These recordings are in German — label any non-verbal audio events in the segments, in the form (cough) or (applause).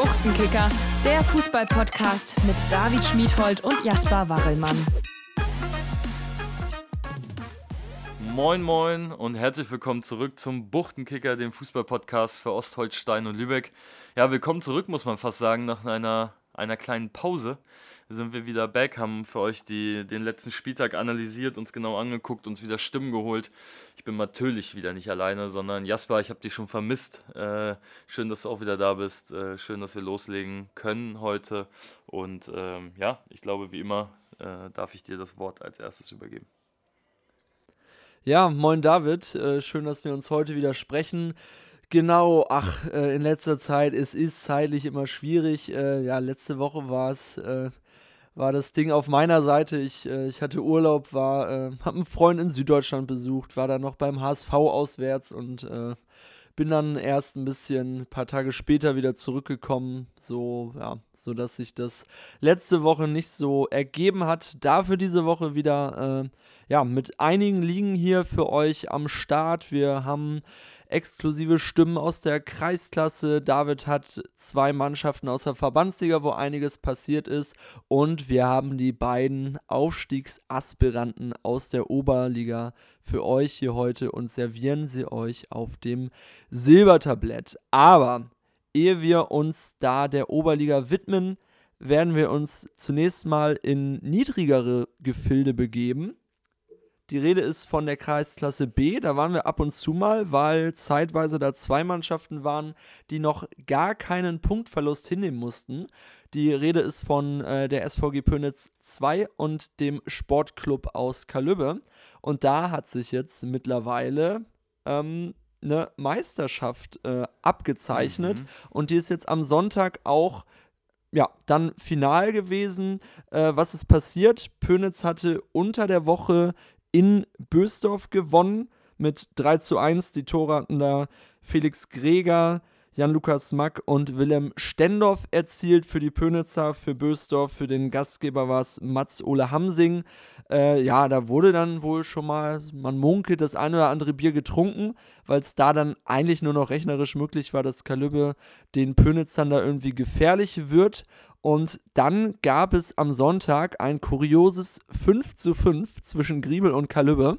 Buchtenkicker, der Fußball-Podcast mit David Schmiedhold und Jasper Warrelmann. Moin Moin und herzlich willkommen zurück zum Buchtenkicker, dem Fußball-Podcast für Ostholstein und Lübeck. Ja, willkommen zurück, muss man fast sagen, nach einer, einer kleinen Pause sind wir wieder back, haben für euch die, den letzten Spieltag analysiert, uns genau angeguckt, uns wieder Stimmen geholt. Ich bin natürlich wieder nicht alleine, sondern Jasper, ich habe dich schon vermisst. Äh, schön, dass du auch wieder da bist. Äh, schön, dass wir loslegen können heute. Und ähm, ja, ich glaube, wie immer äh, darf ich dir das Wort als erstes übergeben. Ja, moin David, äh, schön, dass wir uns heute wieder sprechen. Genau, ach, äh, in letzter Zeit, es ist zeitlich immer schwierig. Äh, ja, letzte Woche war es äh, war das Ding auf meiner Seite. Ich, äh, ich hatte Urlaub, war, äh, habe einen Freund in Süddeutschland besucht, war dann noch beim HSV auswärts und äh, bin dann erst ein bisschen, ein paar Tage später wieder zurückgekommen, so, ja, so dass sich das letzte Woche nicht so ergeben hat. Dafür diese Woche wieder, äh, ja, mit einigen Ligen hier für euch am Start. Wir haben exklusive Stimmen aus der Kreisklasse. David hat zwei Mannschaften aus der Verbandsliga, wo einiges passiert ist. Und wir haben die beiden Aufstiegsaspiranten aus der Oberliga für euch hier heute und servieren sie euch auf dem Silbertablett. Aber ehe wir uns da der Oberliga widmen, werden wir uns zunächst mal in niedrigere Gefilde begeben. Die Rede ist von der Kreisklasse B. Da waren wir ab und zu mal, weil zeitweise da zwei Mannschaften waren, die noch gar keinen Punktverlust hinnehmen mussten. Die Rede ist von äh, der SVG Pönitz 2 und dem Sportclub aus Kalübbe. Und da hat sich jetzt mittlerweile ähm, eine Meisterschaft äh, abgezeichnet. Mhm. Und die ist jetzt am Sonntag auch ja, dann final gewesen. Äh, was ist passiert? Pönitz hatte unter der Woche in Bösdorf gewonnen mit 3 zu 1. Die Tore hatten da Felix Greger, Jan-Lukas Mack und Willem Stendorf erzielt für die Pönitzer, für Bösdorf, für den Gastgeber war es Mats-Ole Hamsing. Äh, ja, da wurde dann wohl schon mal, man munkelt, das ein oder andere Bier getrunken, weil es da dann eigentlich nur noch rechnerisch möglich war, dass Kalübbe den Pönitzern da irgendwie gefährlich wird. Und dann gab es am Sonntag ein kurioses 5 zu 5 zwischen Griebel und Kalübbe.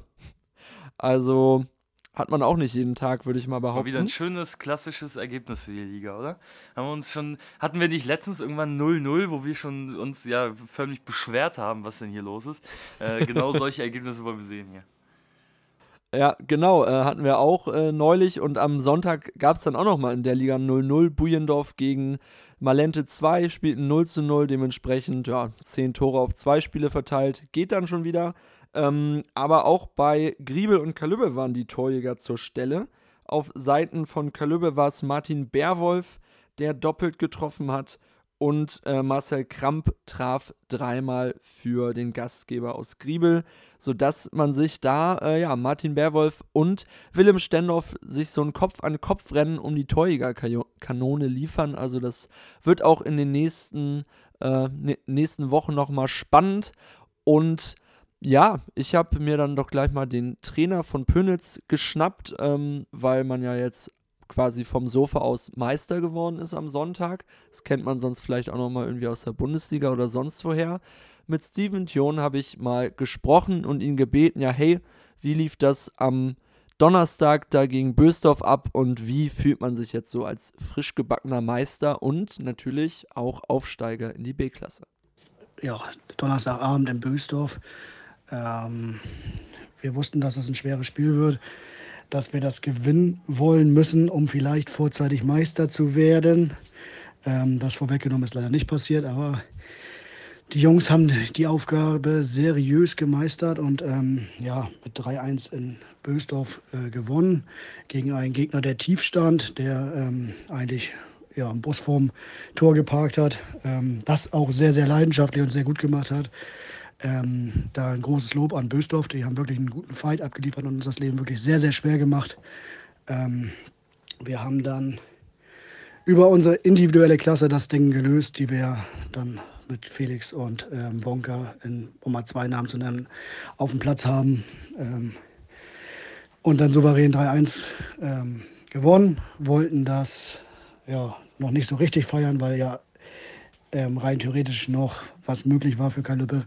Also hat man auch nicht jeden Tag, würde ich mal behaupten. War wieder ein schönes, klassisches Ergebnis für die Liga, oder? Haben wir uns schon, hatten wir nicht letztens irgendwann 0-0, wo wir schon uns ja förmlich beschwert haben, was denn hier los ist? Äh, genau (laughs) solche Ergebnisse wollen wir sehen hier. Ja, genau, äh, hatten wir auch äh, neulich und am Sonntag gab es dann auch nochmal in der Liga 0-0. Bujendorf gegen Malente 2 spielten 0 zu 0, dementsprechend ja, 10 Tore auf zwei Spiele verteilt. Geht dann schon wieder. Ähm, aber auch bei Griebel und Kalübbe waren die Torjäger zur Stelle. Auf Seiten von Kalübbe war es Martin Bärwolf, der doppelt getroffen hat und äh, Marcel Kramp traf dreimal für den Gastgeber aus Griebel, sodass man sich da, äh, ja, Martin Bärwolf und Willem Stendorf sich so ein Kopf-an-Kopf-Rennen um die Torjägerkanone liefern. Also das wird auch in den nächsten, äh, nächsten Wochen nochmal spannend. Und ja, ich habe mir dann doch gleich mal den Trainer von Pönitz geschnappt, ähm, weil man ja jetzt quasi vom Sofa aus Meister geworden ist am Sonntag. Das kennt man sonst vielleicht auch nochmal irgendwie aus der Bundesliga oder sonst woher. Mit Steven Thion habe ich mal gesprochen und ihn gebeten, ja, hey, wie lief das am Donnerstag da gegen Bösdorf ab und wie fühlt man sich jetzt so als frisch gebackener Meister und natürlich auch Aufsteiger in die B-Klasse? Ja, Donnerstagabend in Bösdorf. Ähm, wir wussten, dass es ein schweres Spiel wird dass wir das gewinnen wollen müssen, um vielleicht vorzeitig Meister zu werden. Ähm, das vorweggenommen ist leider nicht passiert, aber die Jungs haben die Aufgabe seriös gemeistert und ähm, ja, mit 3-1 in Bösdorf äh, gewonnen gegen einen Gegner, der tief stand, der ähm, eigentlich ja, einen Bus vorm Tor geparkt hat, ähm, das auch sehr, sehr leidenschaftlich und sehr gut gemacht hat. Ähm, da ein großes Lob an Bösdorf. Die haben wirklich einen guten Fight abgeliefert und uns das Leben wirklich sehr, sehr schwer gemacht. Ähm, wir haben dann über unsere individuelle Klasse das Ding gelöst, die wir dann mit Felix und ähm, Wonka, in, um mal zwei Namen zu nennen, auf dem Platz haben. Ähm, und dann souverän 3-1 ähm, gewonnen, wollten das ja, noch nicht so richtig feiern, weil ja ähm, rein theoretisch noch was möglich war für Kalübbe.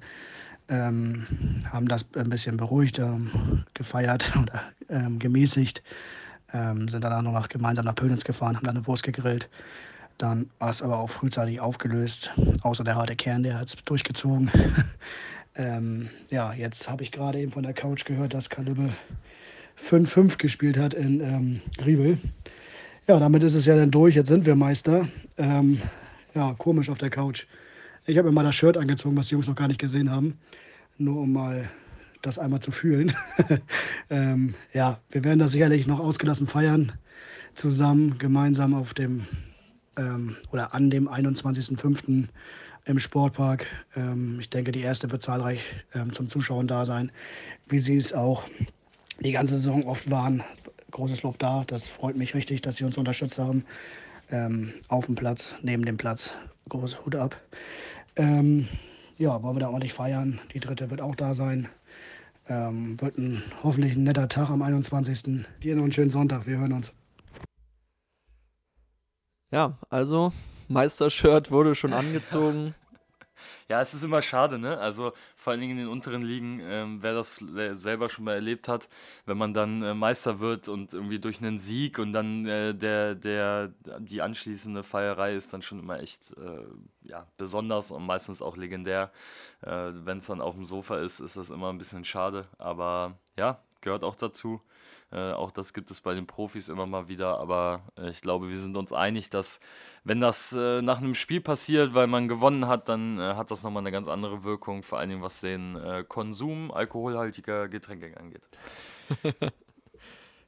Ähm, haben das ein bisschen beruhigt, ähm, gefeiert (laughs) oder ähm, gemäßigt. Ähm, sind dann auch noch gemeinsam nach Pönitz gefahren, haben dann eine Wurst gegrillt. Dann war es aber auch frühzeitig aufgelöst, außer der harte Kern, der hat es durchgezogen. (laughs) ähm, ja, jetzt habe ich gerade eben von der Couch gehört, dass Kalübbe 5-5 gespielt hat in ähm, Griebel. Ja, damit ist es ja dann durch. Jetzt sind wir Meister. Ähm, ja, komisch auf der Couch. Ich habe mir mal das Shirt angezogen, was die Jungs noch gar nicht gesehen haben. Nur um mal das einmal zu fühlen. (laughs) ähm, ja, wir werden das sicherlich noch ausgelassen feiern. Zusammen, gemeinsam auf dem ähm, oder an dem 21.05. im Sportpark. Ähm, ich denke, die erste wird zahlreich ähm, zum Zuschauen da sein, wie sie es auch die ganze Saison oft waren. Großes Lob da. Das freut mich richtig, dass sie uns unterstützt haben. Ähm, auf dem Platz, neben dem Platz. Große Hut ab. Ähm, ja, wollen wir da ordentlich feiern. Die dritte wird auch da sein. Ähm, wird ein, hoffentlich ein netter Tag am 21. Dir noch einen schönen Sonntag. Wir hören uns. Ja, also Meistershirt wurde schon angezogen. Ja, es ist immer schade, ne? Also vor allen Dingen in den unteren Ligen, ähm, wer das selber schon mal erlebt hat, wenn man dann äh, Meister wird und irgendwie durch einen Sieg und dann äh, der, der, die anschließende Feierei ist dann schon immer echt äh, ja, besonders und meistens auch legendär. Äh, wenn es dann auf dem Sofa ist, ist das immer ein bisschen schade. Aber ja, gehört auch dazu. Äh, auch das gibt es bei den Profis immer mal wieder. Aber äh, ich glaube, wir sind uns einig, dass wenn das äh, nach einem Spiel passiert, weil man gewonnen hat, dann äh, hat das nochmal eine ganz andere Wirkung, vor Dingen was den äh, Konsum alkoholhaltiger Getränke angeht. (laughs)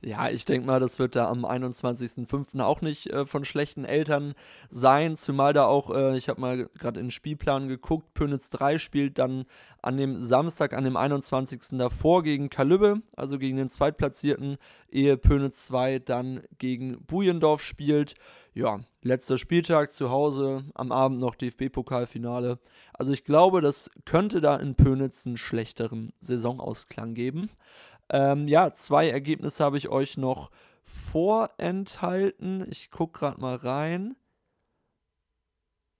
Ja, ich denke mal, das wird da am 21.05. auch nicht äh, von schlechten Eltern sein, zumal da auch, äh, ich habe mal gerade in den Spielplan geguckt, Pönitz 3 spielt dann an dem Samstag, an dem 21. davor gegen Kalübbe, also gegen den Zweitplatzierten, ehe Pönitz 2 dann gegen Bujendorf spielt. Ja, letzter Spieltag zu Hause, am Abend noch DFB-Pokalfinale. Also ich glaube, das könnte da in Pönitz einen schlechteren Saisonausklang geben. Ähm, ja, zwei Ergebnisse habe ich euch noch vorenthalten. Ich gucke gerade mal rein.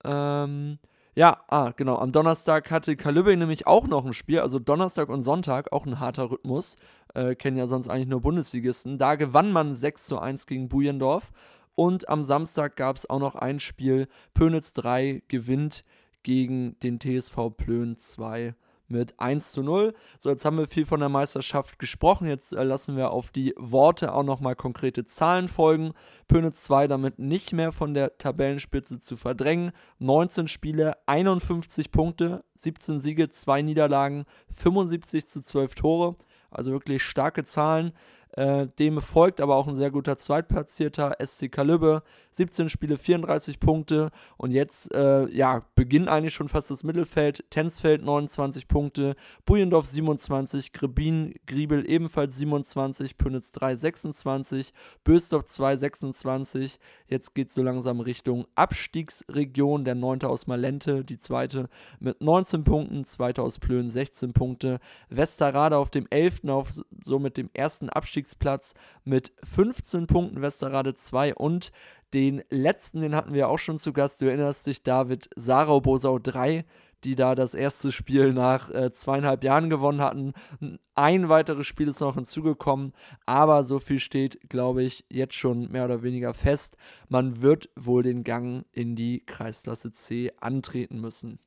Ähm, ja, ah, genau. Am Donnerstag hatte Kalübbe nämlich auch noch ein Spiel, also Donnerstag und Sonntag, auch ein harter Rhythmus. Äh, kennen ja sonst eigentlich nur Bundesligisten. Da gewann man 6 zu 1 gegen Bujendorf. Und am Samstag gab es auch noch ein Spiel. Pönitz 3 gewinnt gegen den TSV Plön 2 mit 1 zu 0. So, jetzt haben wir viel von der Meisterschaft gesprochen. Jetzt äh, lassen wir auf die Worte auch nochmal konkrete Zahlen folgen. Pönitz 2 damit nicht mehr von der Tabellenspitze zu verdrängen. 19 Spiele, 51 Punkte, 17 Siege, 2 Niederlagen, 75 zu 12 Tore. Also wirklich starke Zahlen. Äh, dem folgt aber auch ein sehr guter Zweitplatzierter, SC Kalübbe. 17 Spiele, 34 Punkte. Und jetzt, äh, ja, beginnt eigentlich schon fast das Mittelfeld. Tensfeld 29 Punkte, Bujendorf 27, Grebin, Griebel ebenfalls 27, Pönitz 3 26, Bösdorf 2 26. Jetzt geht es so langsam Richtung Abstiegsregion. Der 9. aus Malente, die zweite mit 19 Punkten, zweite aus Plön 16 Punkte. Westerrade auf dem 11. auf somit dem ersten Abstiegs Abstiegsplatz mit 15 Punkten Westerrade 2 und den letzten, den hatten wir auch schon zu Gast, du erinnerst dich, David Sarau Bosau 3, die da das erste Spiel nach äh, zweieinhalb Jahren gewonnen hatten. Ein weiteres Spiel ist noch hinzugekommen, aber so viel steht, glaube ich, jetzt schon mehr oder weniger fest. Man wird wohl den Gang in die Kreisklasse C antreten müssen.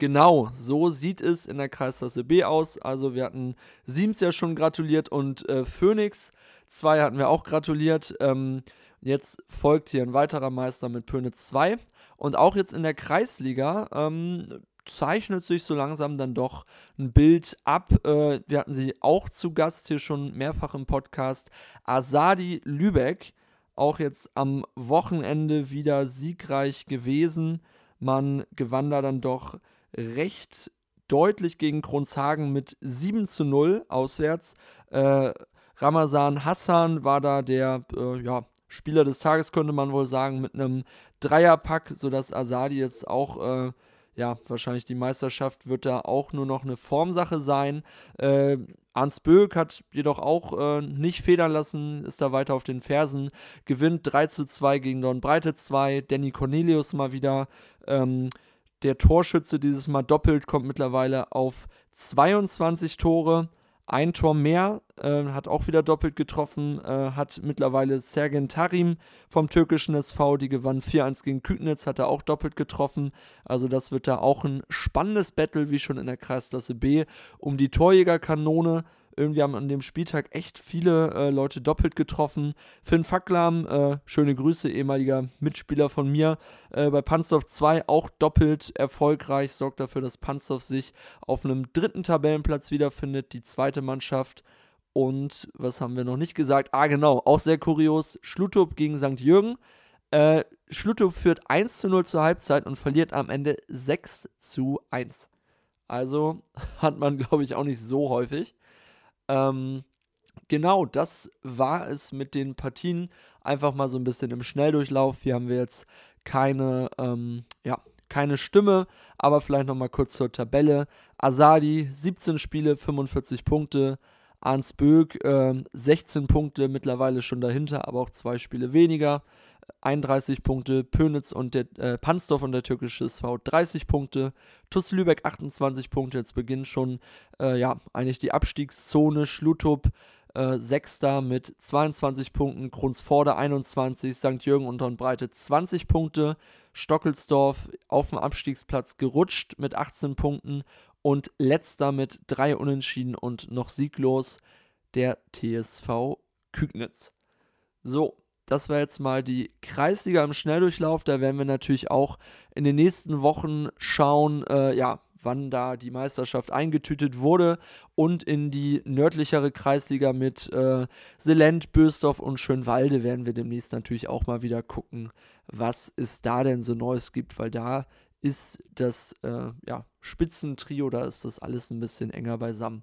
Genau, so sieht es in der Kreisklasse B aus. Also wir hatten Siems ja schon gratuliert und äh, Phoenix 2 hatten wir auch gratuliert. Ähm, jetzt folgt hier ein weiterer Meister mit Pönitz 2. Und auch jetzt in der Kreisliga ähm, zeichnet sich so langsam dann doch ein Bild ab. Äh, wir hatten sie auch zu Gast hier schon mehrfach im Podcast. Asadi Lübeck, auch jetzt am Wochenende wieder siegreich gewesen. Man gewann da dann doch recht deutlich gegen Kronzhagen mit 7 zu 0 auswärts. Äh, Ramazan Hassan war da der äh, ja, Spieler des Tages, könnte man wohl sagen, mit einem Dreierpack, sodass Asadi jetzt auch äh, ja, wahrscheinlich die Meisterschaft wird da auch nur noch eine Formsache sein. Äh, Arns Böck hat jedoch auch äh, nicht federn lassen, ist da weiter auf den Fersen, gewinnt 3 zu 2 gegen Don Breite 2, Danny Cornelius mal wieder. Ähm, der Torschütze dieses Mal doppelt, kommt mittlerweile auf 22 Tore ein Tor mehr, äh, hat auch wieder doppelt getroffen, äh, hat mittlerweile Sergen Tarim vom türkischen SV, die gewann 4-1 gegen Kügnitz, hat er auch doppelt getroffen. Also das wird da auch ein spannendes Battle, wie schon in der Kreisklasse B, um die Torjägerkanone. Irgendwie haben an dem Spieltag echt viele äh, Leute doppelt getroffen. Finn Facklam, äh, schöne Grüße, ehemaliger Mitspieler von mir, äh, bei Panzerf 2 auch doppelt erfolgreich, sorgt dafür, dass Panzerf sich auf einem dritten Tabellenplatz wiederfindet, die zweite Mannschaft. Und was haben wir noch nicht gesagt? Ah, genau, auch sehr kurios: Schlutup gegen St. Jürgen. Äh, Schlutup führt 1 zu 0 zur Halbzeit und verliert am Ende 6 zu 1. Also (laughs) hat man, glaube ich, auch nicht so häufig. Ähm, genau, das war es mit den Partien. Einfach mal so ein bisschen im Schnelldurchlauf. Hier haben wir jetzt keine, ähm, ja, keine Stimme, aber vielleicht nochmal kurz zur Tabelle. Asadi, 17 Spiele, 45 Punkte. Arns Böck, äh, 16 Punkte, mittlerweile schon dahinter, aber auch zwei Spiele weniger. 31 Punkte, Pönitz und der äh, Pansdorf und der türkische SV 30 Punkte, TuS Lübeck 28 Punkte, jetzt beginnt schon äh, ja, eigentlich die Abstiegszone, Schlutup äh, Sechster mit 22 Punkten, Krunsforde 21, St. Jürgen und Breite 20 Punkte, Stockelsdorf auf dem Abstiegsplatz gerutscht mit 18 Punkten und letzter mit drei Unentschieden und noch sieglos der TSV Kügnitz. So, das war jetzt mal die Kreisliga im Schnelldurchlauf. Da werden wir natürlich auch in den nächsten Wochen schauen, äh, ja, wann da die Meisterschaft eingetütet wurde und in die nördlichere Kreisliga mit äh, Selent, Bösdorf und Schönwalde werden wir demnächst natürlich auch mal wieder gucken, was es da denn so Neues gibt, weil da ist das äh, ja, Spitzentrio, da ist das alles ein bisschen enger beisammen.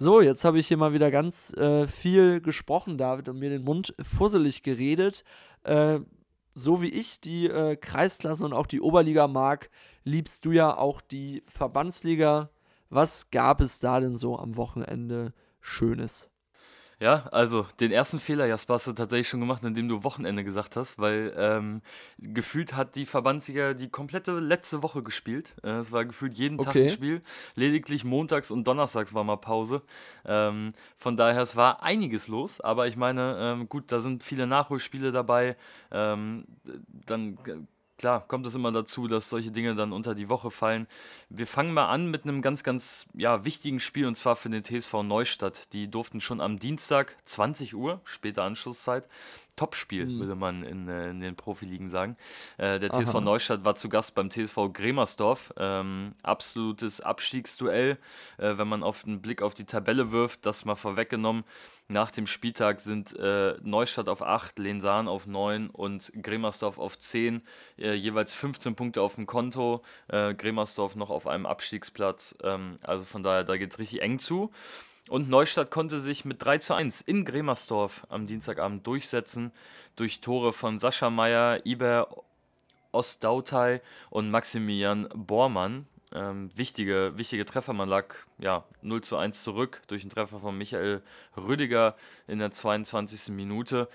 So, jetzt habe ich hier mal wieder ganz äh, viel gesprochen, David, und mir den Mund fusselig geredet. Äh, so wie ich die äh, Kreisklasse und auch die Oberliga mag, liebst du ja auch die Verbandsliga. Was gab es da denn so am Wochenende Schönes? Ja, also den ersten Fehler, Jasper, hast du tatsächlich schon gemacht, indem du Wochenende gesagt hast, weil ähm, gefühlt hat die Verbandsliga die komplette letzte Woche gespielt. Äh, es war gefühlt jeden Tag ein Spiel. Lediglich montags und donnerstags war mal Pause. Ähm, von daher, es war einiges los, aber ich meine, ähm, gut, da sind viele Nachholspiele dabei. Ähm, dann klar, kommt es immer dazu, dass solche Dinge dann unter die Woche fallen. Wir fangen mal an mit einem ganz, ganz ja, wichtigen Spiel und zwar für den TSV Neustadt. Die durften schon am Dienstag 20 Uhr, später Anschlusszeit, Topspiel, mhm. würde man in, äh, in den Profiligen sagen. Äh, der TSV Aha. Neustadt war zu Gast beim TSV Gremersdorf. Ähm, absolutes Abstiegsduell, äh, wenn man auf den Blick auf die Tabelle wirft, das mal vorweggenommen. Nach dem Spieltag sind äh, Neustadt auf 8, Lensahn auf 9 und Gremersdorf auf 10, äh, jeweils 15 Punkte auf dem Konto. Äh, Gremersdorf noch auf einem Abstiegsplatz. Ähm, also von daher, da geht es richtig eng zu. Und Neustadt konnte sich mit 3 zu 1 in Gremersdorf am Dienstagabend durchsetzen durch Tore von Sascha Meyer, Iber Ostautai und Maximilian Bormann. Ähm, wichtige, wichtige Treffer. Man lag ja 0 zu 1 zurück durch einen Treffer von Michael Rüdiger in der 22. Minute.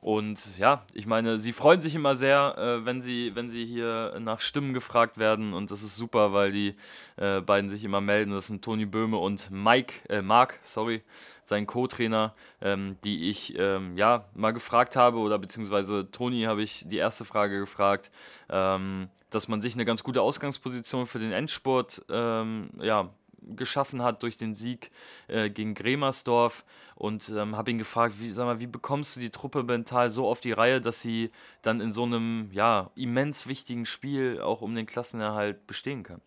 Und ja, ich meine, sie freuen sich immer sehr, äh, wenn, sie, wenn sie hier nach Stimmen gefragt werden. Und das ist super, weil die äh, beiden sich immer melden. Das sind Toni Böhme und Mike, äh, Mark, sorry, sein Co-Trainer, ähm, die ich ähm, ja mal gefragt habe, oder beziehungsweise Toni habe ich die erste Frage gefragt, ähm, dass man sich eine ganz gute Ausgangsposition für den Endspurt ähm, ja, geschaffen hat durch den Sieg äh, gegen Gremersdorf und ähm, habe ihn gefragt, wie, sag mal, wie bekommst du die Truppe mental so auf die Reihe, dass sie dann in so einem ja, immens wichtigen Spiel auch um den Klassenerhalt bestehen kann?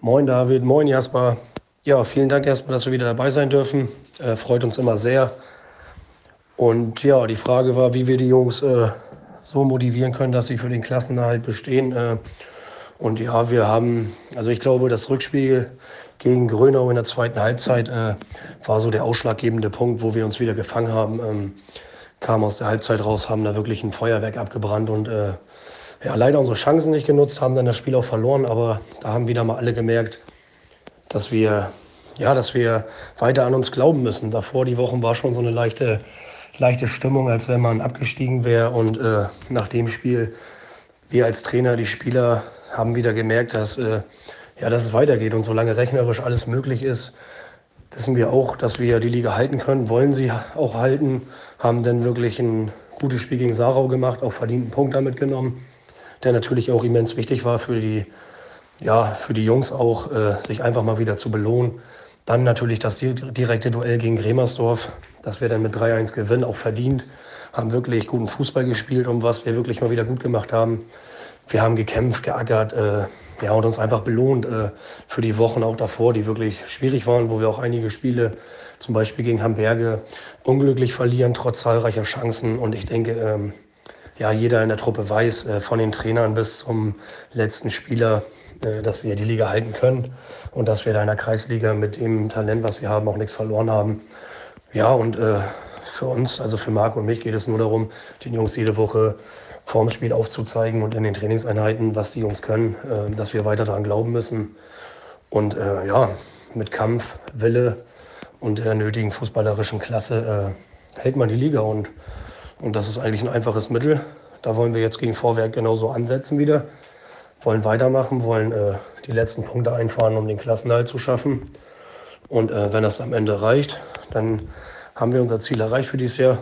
Moin David, moin Jasper. Ja, vielen Dank erstmal, dass wir wieder dabei sein dürfen. Äh, freut uns immer sehr. Und ja, die Frage war, wie wir die Jungs äh, so motivieren können, dass sie für den Klassenerhalt bestehen. Äh, und ja, wir haben, also ich glaube, das Rückspiel gegen Grönau in der zweiten Halbzeit äh, war so der ausschlaggebende Punkt, wo wir uns wieder gefangen haben. Ähm, kamen aus der Halbzeit raus, haben da wirklich ein Feuerwerk abgebrannt und äh, ja, leider unsere Chancen nicht genutzt, haben dann das Spiel auch verloren, aber da haben wieder mal alle gemerkt, dass wir, ja, dass wir weiter an uns glauben müssen. Davor die Wochen war schon so eine leichte, leichte Stimmung, als wenn man abgestiegen wäre. Und äh, nach dem Spiel, wir als Trainer, die Spieler haben wieder gemerkt, dass, äh, ja, dass es weitergeht. Und solange rechnerisch alles möglich ist, wissen wir auch, dass wir die Liga halten können, wollen sie auch halten, haben dann wirklich ein gutes Spiel gegen Sarau gemacht, auch verdienten Punkt damit genommen der natürlich auch immens wichtig war für die, ja, für die Jungs auch, äh, sich einfach mal wieder zu belohnen. Dann natürlich das direkte Duell gegen Gremersdorf, dass wir dann mit 3-1 gewinnen, auch verdient, haben wirklich guten Fußball gespielt, um was wir wirklich mal wieder gut gemacht haben. Wir haben gekämpft, geackert, äh, ja, und uns einfach belohnt äh, für die Wochen auch davor, die wirklich schwierig waren, wo wir auch einige Spiele, zum Beispiel gegen Hamburge, unglücklich verlieren, trotz zahlreicher Chancen. Und ich denke, ähm, ja, jeder in der Truppe weiß, äh, von den Trainern bis zum letzten Spieler, äh, dass wir die Liga halten können und dass wir da in der Kreisliga mit dem Talent, was wir haben, auch nichts verloren haben. Ja, und äh, für uns, also für Marc und mich, geht es nur darum, den Jungs jede Woche vorm Spiel aufzuzeigen und in den Trainingseinheiten, was die Jungs können, äh, dass wir weiter daran glauben müssen. Und äh, ja, mit Kampf, Wille und der nötigen fußballerischen Klasse äh, hält man die Liga und und das ist eigentlich ein einfaches Mittel. Da wollen wir jetzt gegen Vorwerk genauso ansetzen wieder. Wollen weitermachen, wollen äh, die letzten Punkte einfahren, um den Klassenhalt zu schaffen. Und äh, wenn das am Ende reicht, dann haben wir unser Ziel erreicht für dieses Jahr.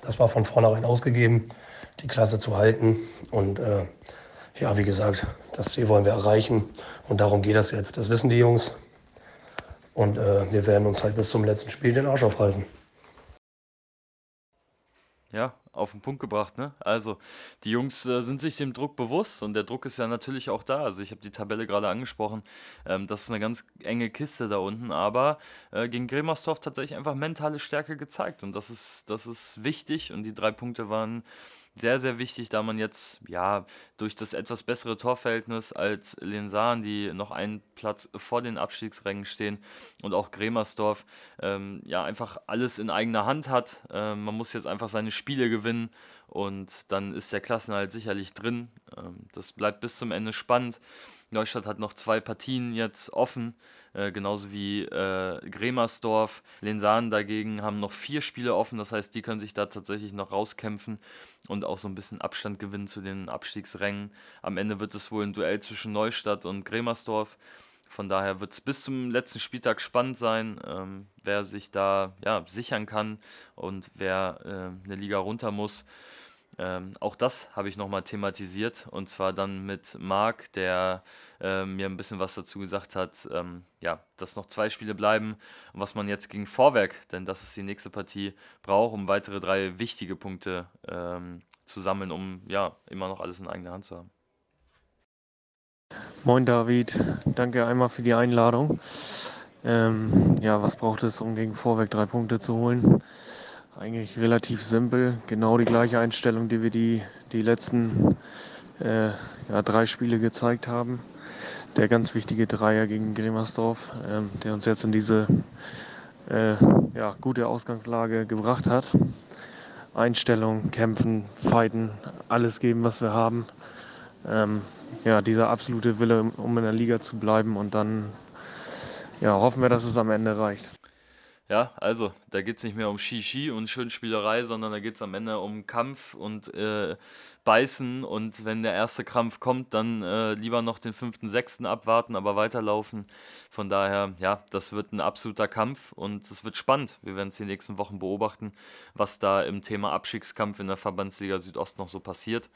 Das war von vornherein ausgegeben, die Klasse zu halten. Und äh, ja, wie gesagt, das Ziel wollen wir erreichen. Und darum geht das jetzt. Das wissen die Jungs. Und äh, wir werden uns halt bis zum letzten Spiel den Arsch aufreißen. Ja, auf den Punkt gebracht, ne? Also, die Jungs äh, sind sich dem Druck bewusst und der Druck ist ja natürlich auch da. Also, ich habe die Tabelle gerade angesprochen. Ähm, das ist eine ganz enge Kiste da unten, aber äh, gegen Gremersdorf tatsächlich einfach mentale Stärke gezeigt und das ist, das ist wichtig und die drei Punkte waren sehr, sehr wichtig, da man jetzt ja durch das etwas bessere Torverhältnis als Lensahn, die noch einen Platz vor den Abstiegsrängen stehen und auch Gremersdorf, ähm, ja einfach alles in eigener Hand hat. Ähm, man muss jetzt einfach seine Spiele gewinnen und dann ist der Klassenhalt sicherlich drin. Ähm, das bleibt bis zum Ende spannend. Neustadt hat noch zwei Partien jetzt offen, äh, genauso wie äh, Gremersdorf. Lensan dagegen haben noch vier Spiele offen, das heißt, die können sich da tatsächlich noch rauskämpfen und auch so ein bisschen Abstand gewinnen zu den Abstiegsrängen. Am Ende wird es wohl ein Duell zwischen Neustadt und Gremersdorf. Von daher wird es bis zum letzten Spieltag spannend sein, ähm, wer sich da ja, sichern kann und wer äh, eine Liga runter muss. Ähm, auch das habe ich nochmal thematisiert und zwar dann mit Marc, der äh, mir ein bisschen was dazu gesagt hat, ähm, ja, dass noch zwei Spiele bleiben und was man jetzt gegen Vorwerk, denn das ist die nächste Partie, braucht, um weitere drei wichtige Punkte ähm, zu sammeln, um ja immer noch alles in eigener Hand zu haben. Moin David, danke einmal für die Einladung. Ähm, ja, was braucht es, um gegen Vorwerk drei Punkte zu holen? Eigentlich relativ simpel, genau die gleiche Einstellung, die wir die, die letzten äh, ja, drei Spiele gezeigt haben. Der ganz wichtige Dreier gegen Gremersdorf, ähm, der uns jetzt in diese äh, ja, gute Ausgangslage gebracht hat. Einstellung, kämpfen, fighten, alles geben, was wir haben. Ähm, ja, dieser absolute Wille, um in der Liga zu bleiben und dann ja, hoffen wir, dass es am Ende reicht. Ja, also da geht es nicht mehr um Shishi und Schönspielerei, sondern da geht es am Ende um Kampf und äh, Beißen. Und wenn der erste Krampf kommt, dann äh, lieber noch den fünften, sechsten abwarten, aber weiterlaufen. Von daher, ja, das wird ein absoluter Kampf und es wird spannend. Wir werden es die nächsten Wochen beobachten, was da im Thema Abstiegskampf in der Verbandsliga Südost noch so passiert.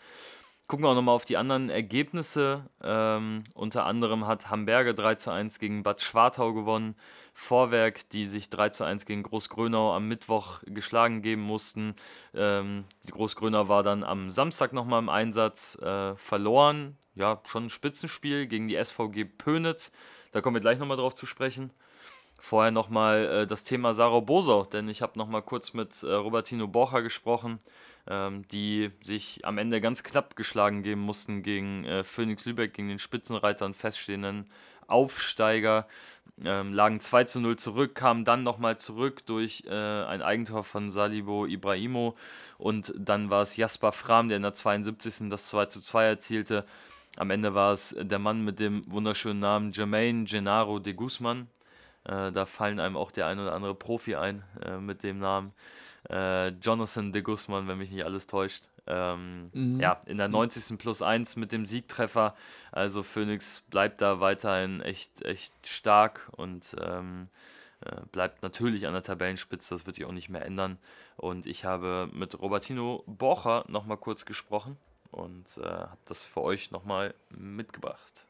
Gucken wir auch nochmal auf die anderen Ergebnisse. Ähm, unter anderem hat Hamburger 3 zu 1 gegen Bad Schwartau gewonnen. Vorwerk, die sich 3 zu 1 gegen Großgrönau am Mittwoch geschlagen geben mussten. Ähm, die Großgrönau war dann am Samstag nochmal im Einsatz äh, verloren. Ja, schon ein Spitzenspiel gegen die SVG Pönitz. Da kommen wir gleich nochmal drauf zu sprechen. Vorher nochmal äh, das Thema Sarah Bosau, denn ich habe nochmal kurz mit äh, Robertino Borcher gesprochen ähm, die sich am Ende ganz knapp geschlagen geben mussten gegen äh, Phoenix Lübeck, gegen den Spitzenreiter und feststehenden Aufsteiger. Ähm, lagen 2 zu 0 zurück, kamen dann nochmal zurück durch äh, ein Eigentor von Salibo Ibrahimo und dann war es Jasper Fram, der in der 72. das 2 zu 2 erzielte. Am Ende war es der Mann mit dem wunderschönen Namen Jermaine Gennaro de Guzman. Äh, da fallen einem auch der ein oder andere Profi ein äh, mit dem Namen. Äh, Jonathan de Guzman, wenn mich nicht alles täuscht. Ähm, mhm. Ja, in der 90. plus 1 mit dem Siegtreffer. Also Phoenix bleibt da weiterhin echt, echt stark und ähm, äh, bleibt natürlich an der Tabellenspitze. Das wird sich auch nicht mehr ändern. Und ich habe mit Robertino Borcher nochmal kurz gesprochen und äh, habe das für euch nochmal mitgebracht.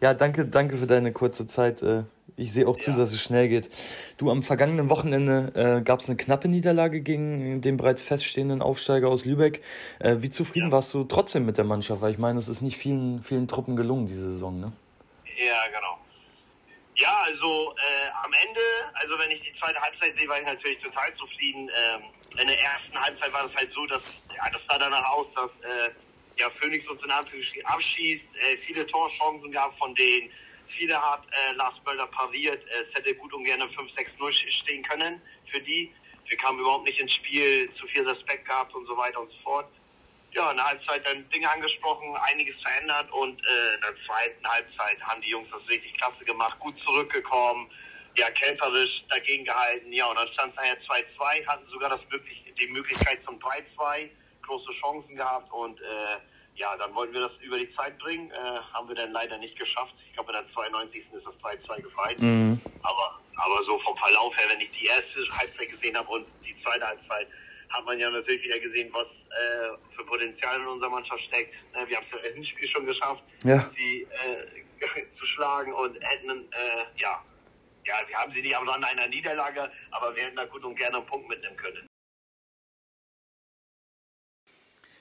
Ja, danke, danke für deine kurze Zeit. Äh, ich sehe auch zu, dass es schnell geht. Du, am vergangenen Wochenende äh, gab es eine knappe Niederlage gegen den bereits feststehenden Aufsteiger aus Lübeck. Äh, wie zufrieden ja. warst du trotzdem mit der Mannschaft? Weil ich meine, es ist nicht vielen, vielen Truppen gelungen diese Saison, ne? Ja, genau. Ja, also äh, am Ende, also wenn ich die zweite Halbzeit sehe, war ich natürlich total zufrieden. Ähm, in der ersten Halbzeit war es halt so, dass ja, das sah danach aus, dass äh, ja, Phoenix uns in Anführungsstrichen abschießt, äh, viele Torchancen gab von denen Viele hat äh, Lars Bölder pariert. Es hätte gut und gerne 5-6-0 stehen können für die. Wir kamen überhaupt nicht ins Spiel, zu viel Respekt gehabt und so weiter und so fort. Ja, in der Halbzeit dann Dinge angesprochen, einiges verändert und äh, in der zweiten Halbzeit haben die Jungs das richtig klasse gemacht, gut zurückgekommen, ja, kämpferisch dagegen gehalten. Ja, und dann stand es nachher 2-2, hatten sogar das möglich, die Möglichkeit zum 3-2, große Chancen gehabt und äh, ja, dann wollten wir das über die Zeit bringen, äh, haben wir dann leider nicht geschafft. Ich glaube, in der 92. ist das 2-2 gefallen. Mhm. Aber, aber so vom Verlauf her, wenn ich die erste Halbzeit gesehen habe und die zweite Halbzeit, hat man ja natürlich wieder gesehen, was äh, für Potenzial in unserer Mannschaft steckt. Äh, wir haben es ja im Spiel schon geschafft, ja. sie äh, (laughs) zu schlagen und hätten, äh, ja, ja, wir haben sie nicht am Rande einer Niederlage, aber wir hätten da gut und gerne einen Punkt mitnehmen können.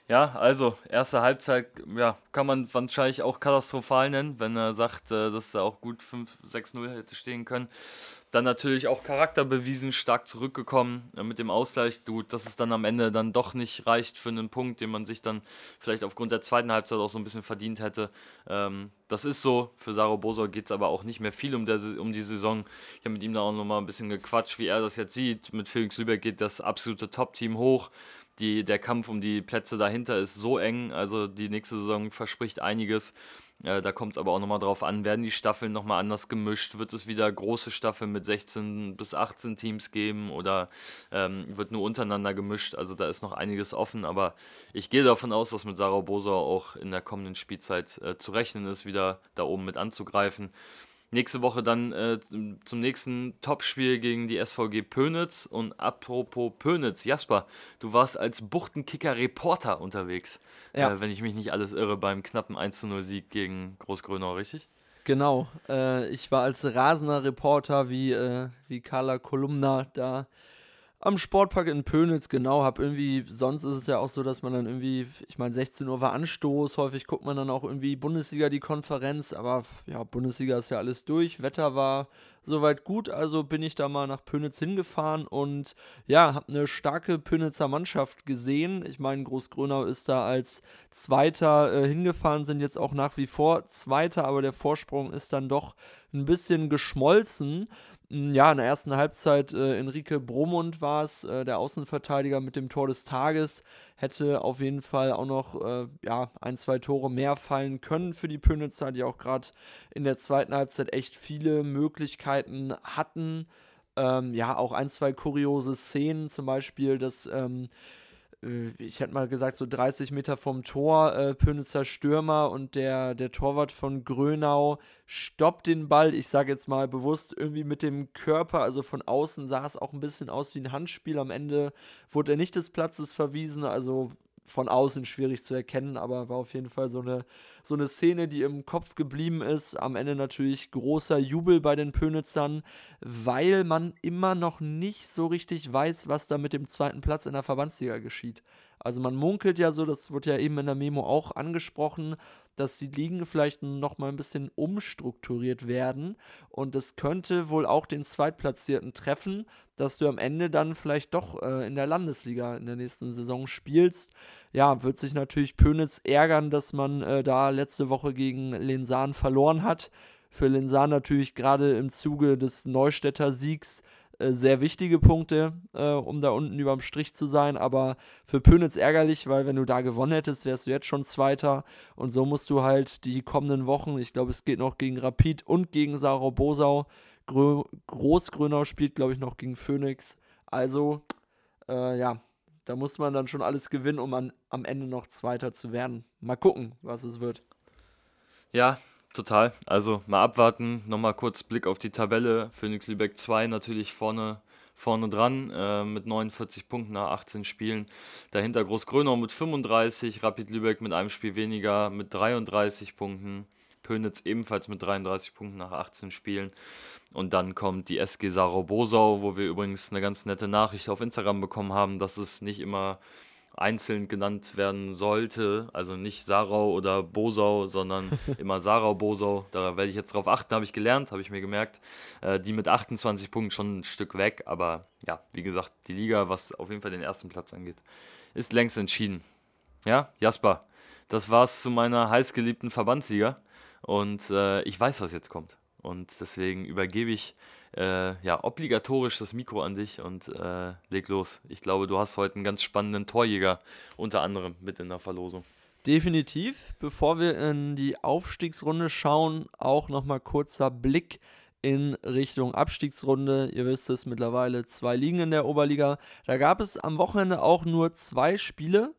Ja, also erste Halbzeit, ja, kann man wahrscheinlich auch katastrophal nennen, wenn er sagt, äh, dass er auch gut 5-6-0 hätte stehen können. Dann natürlich auch Charakter bewiesen, stark zurückgekommen äh, mit dem Ausgleich. Gut, dass es dann am Ende dann doch nicht reicht für einen Punkt, den man sich dann vielleicht aufgrund der zweiten Halbzeit auch so ein bisschen verdient hätte. Ähm, das ist so. Für Saro Bosor geht es aber auch nicht mehr viel um, um die Saison. Ich habe mit ihm da auch nochmal ein bisschen gequatscht, wie er das jetzt sieht. Mit Felix Lübeck geht das absolute Top-Team hoch die, der Kampf um die Plätze dahinter ist so eng. Also die nächste Saison verspricht einiges. Äh, da kommt es aber auch nochmal drauf an, werden die Staffeln nochmal anders gemischt? Wird es wieder große Staffeln mit 16 bis 18 Teams geben oder ähm, wird nur untereinander gemischt? Also da ist noch einiges offen, aber ich gehe davon aus, dass mit Sarah Bosor auch in der kommenden Spielzeit äh, zu rechnen ist, wieder da oben mit anzugreifen. Nächste Woche dann äh, zum nächsten Topspiel gegen die SVG Pönitz. Und apropos Pönitz, Jasper, du warst als Buchtenkicker-Reporter unterwegs, ja. äh, wenn ich mich nicht alles irre, beim knappen 1-0-Sieg gegen Großgrönau, richtig? Genau, äh, ich war als rasender Reporter wie, äh, wie Carla Kolumna da am Sportpark in Pönitz, genau, hab irgendwie, sonst ist es ja auch so, dass man dann irgendwie, ich meine, 16 Uhr war Anstoß, häufig guckt man dann auch irgendwie Bundesliga die Konferenz, aber ja, Bundesliga ist ja alles durch, Wetter war soweit gut, also bin ich da mal nach Pönitz hingefahren und ja, hab eine starke Pönitzer Mannschaft gesehen. Ich meine, Großgrönau ist da als Zweiter äh, hingefahren, sind jetzt auch nach wie vor Zweiter, aber der Vorsprung ist dann doch ein bisschen geschmolzen. Hm, ja, in der ersten Halbzeit äh, Enrique Bromund war es, äh, der Außenverteidiger mit dem Tor des Tages, hätte auf jeden Fall auch noch äh, ja, ein, zwei Tore mehr fallen können für die Pönitzer, die auch gerade in der zweiten Halbzeit echt viele Möglichkeiten hatten. Ähm, ja, auch ein, zwei kuriose Szenen, zum Beispiel, dass ähm, äh, ich hätte mal gesagt, so 30 Meter vom Tor, äh, Pönitzer Stürmer und der, der Torwart von Grönau stoppt den Ball. Ich sage jetzt mal bewusst irgendwie mit dem Körper, also von außen sah es auch ein bisschen aus wie ein Handspiel. Am Ende wurde er nicht des Platzes verwiesen, also von außen schwierig zu erkennen, aber war auf jeden Fall so eine, so eine Szene, die im Kopf geblieben ist. Am Ende natürlich großer Jubel bei den Pönitzern, weil man immer noch nicht so richtig weiß, was da mit dem zweiten Platz in der Verbandsliga geschieht. Also man munkelt ja so, das wird ja eben in der Memo auch angesprochen, dass die Ligen vielleicht noch mal ein bisschen umstrukturiert werden und es könnte wohl auch den Zweitplatzierten treffen, dass du am Ende dann vielleicht doch äh, in der Landesliga in der nächsten Saison spielst. Ja, wird sich natürlich Pönitz ärgern, dass man äh, da letzte Woche gegen Lensan verloren hat. Für Lensan natürlich gerade im Zuge des Neustädter Siegs äh, sehr wichtige Punkte, äh, um da unten überm Strich zu sein. Aber für Pönitz ärgerlich, weil wenn du da gewonnen hättest, wärst du jetzt schon Zweiter. Und so musst du halt die kommenden Wochen, ich glaube, es geht noch gegen Rapid und gegen Sarau Bosau. Grö Großgrönau spielt, glaube ich, noch gegen Phoenix. Also, äh, ja, da muss man dann schon alles gewinnen, um an, am Ende noch Zweiter zu werden. Mal gucken, was es wird. Ja, Total. Also mal abwarten. Nochmal kurz Blick auf die Tabelle. Phoenix Lübeck 2 natürlich vorne, vorne dran äh, mit 49 Punkten nach 18 Spielen. Dahinter Großgrönau mit 35, Rapid Lübeck mit einem Spiel weniger mit 33 Punkten. Pönitz ebenfalls mit 33 Punkten nach 18 Spielen. Und dann kommt die SG Sarau Bosau, wo wir übrigens eine ganz nette Nachricht auf Instagram bekommen haben, dass es nicht immer einzeln genannt werden sollte. Also nicht Sarau oder Bosau, sondern (laughs) immer Sarau, Bosau. Da werde ich jetzt drauf achten, habe ich gelernt, habe ich mir gemerkt. Äh, die mit 28 Punkten schon ein Stück weg, aber ja, wie gesagt, die Liga, was auf jeden Fall den ersten Platz angeht, ist längst entschieden. Ja, Jasper, das war's zu meiner heißgeliebten Verbandsliga und äh, ich weiß, was jetzt kommt. Und deswegen übergebe ich äh, ja, obligatorisch das Mikro an dich und äh, leg los. Ich glaube, du hast heute einen ganz spannenden Torjäger unter anderem mit in der Verlosung. Definitiv. Bevor wir in die Aufstiegsrunde schauen, auch nochmal kurzer Blick in Richtung Abstiegsrunde. Ihr wisst es mittlerweile, zwei Ligen in der Oberliga. Da gab es am Wochenende auch nur zwei Spiele.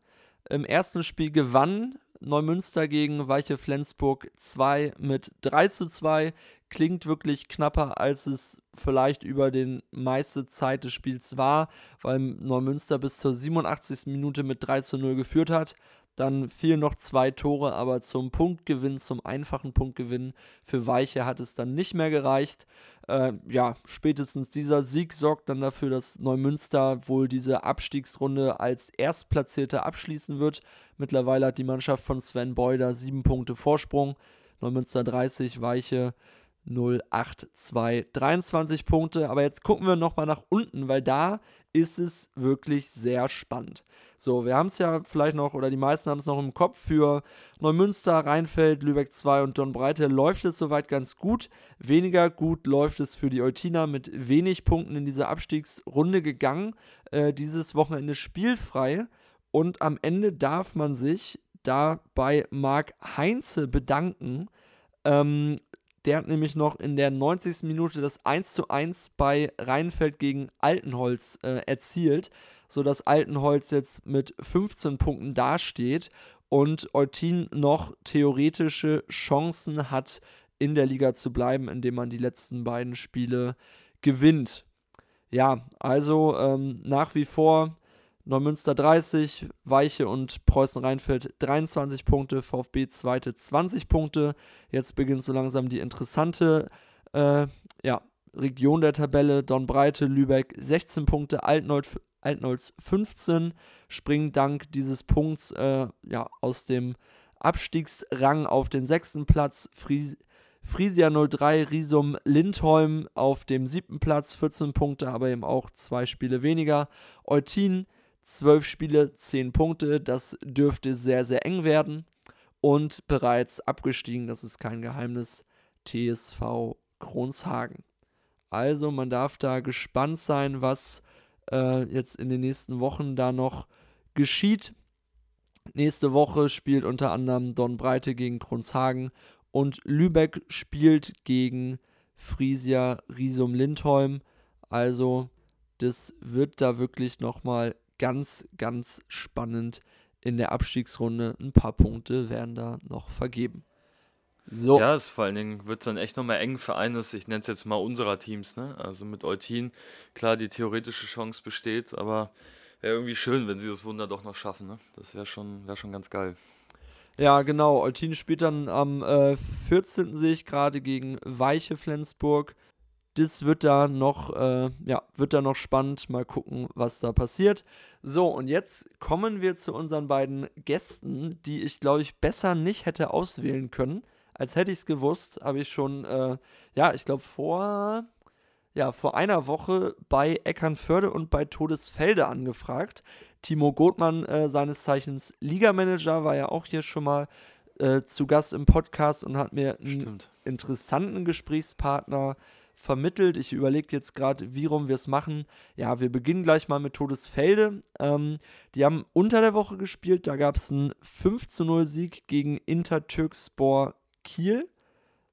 Im ersten Spiel gewann Neumünster gegen Weiche Flensburg 2 mit 3 zu 2 klingt wirklich knapper, als es vielleicht über den meiste Zeit des Spiels war, weil Neumünster bis zur 87. Minute mit 3 zu 0 geführt hat. Dann fielen noch zwei Tore, aber zum Punktgewinn, zum einfachen Punktgewinn für Weiche hat es dann nicht mehr gereicht. Äh, ja, spätestens dieser Sieg sorgt dann dafür, dass Neumünster wohl diese Abstiegsrunde als Erstplatzierter abschließen wird. Mittlerweile hat die Mannschaft von Sven Beuder sieben Punkte Vorsprung. Neumünster 30, Weiche 082, 23 Punkte. Aber jetzt gucken wir nochmal nach unten, weil da ist es wirklich sehr spannend. So, wir haben es ja vielleicht noch, oder die meisten haben es noch im Kopf, für Neumünster, Rheinfeld, Lübeck 2 und Don Breite läuft es soweit ganz gut. Weniger gut läuft es für die Eutiner mit wenig Punkten in dieser Abstiegsrunde gegangen. Äh, dieses Wochenende spielfrei. Und am Ende darf man sich da bei Marc Heinze bedanken, ähm, der hat nämlich noch in der 90. Minute das 1 zu 1 bei Rheinfeld gegen Altenholz äh, erzielt, sodass Altenholz jetzt mit 15 Punkten dasteht und Eutin noch theoretische Chancen hat, in der Liga zu bleiben, indem man die letzten beiden Spiele gewinnt. Ja, also ähm, nach wie vor Neumünster 30, Weiche und Preußen-Rheinfeld 23 Punkte, VfB zweite 20 Punkte. Jetzt beginnt so langsam die interessante äh, ja, Region der Tabelle. Dornbreite, Lübeck 16 Punkte, Altnolz, Altnolz 15, springen dank dieses Punkts äh, ja, aus dem Abstiegsrang auf den sechsten Platz. Fries Frisia 03, Risum Lindholm auf dem siebten Platz, 14 Punkte, aber eben auch zwei Spiele weniger. Eutin 12 Spiele, 10 Punkte. Das dürfte sehr, sehr eng werden. Und bereits abgestiegen, das ist kein Geheimnis, TSV Kronshagen. Also man darf da gespannt sein, was äh, jetzt in den nächsten Wochen da noch geschieht. Nächste Woche spielt unter anderem Don Breite gegen Kronshagen und Lübeck spielt gegen Frisia Risum Lindholm. Also das wird da wirklich nochmal ganz, ganz spannend in der Abstiegsrunde. Ein paar Punkte werden da noch vergeben. So. Ja, es vor allen Dingen wird es dann echt nochmal eng für eines, ich nenne es jetzt mal unserer Teams, ne? Also mit Eutin, klar, die theoretische Chance besteht, aber wäre irgendwie schön, wenn sie das Wunder doch noch schaffen, ne? Das wäre schon, wär schon ganz geil. Ja, genau. Eutin spielt dann am äh, 14. sehe ich gerade gegen Weiche Flensburg. Das wird da noch, äh, ja, wird da noch spannend. Mal gucken, was da passiert. So, und jetzt kommen wir zu unseren beiden Gästen, die ich, glaube ich, besser nicht hätte auswählen können. Als hätte ich es gewusst, habe ich schon, äh, ja, ich glaube, vor, ja, vor einer Woche bei Eckernförde und bei Todesfelde angefragt. Timo Gothmann, äh, seines Zeichens Ligamanager, war ja auch hier schon mal äh, zu Gast im Podcast und hat mir einen Stimmt. interessanten Gesprächspartner vermittelt. Ich überlege jetzt gerade, wie rum wir es machen. Ja, wir beginnen gleich mal mit Todesfelde. Ähm, die haben unter der Woche gespielt. Da gab es einen 5 zu 0 Sieg gegen Intertürkspor Kiel.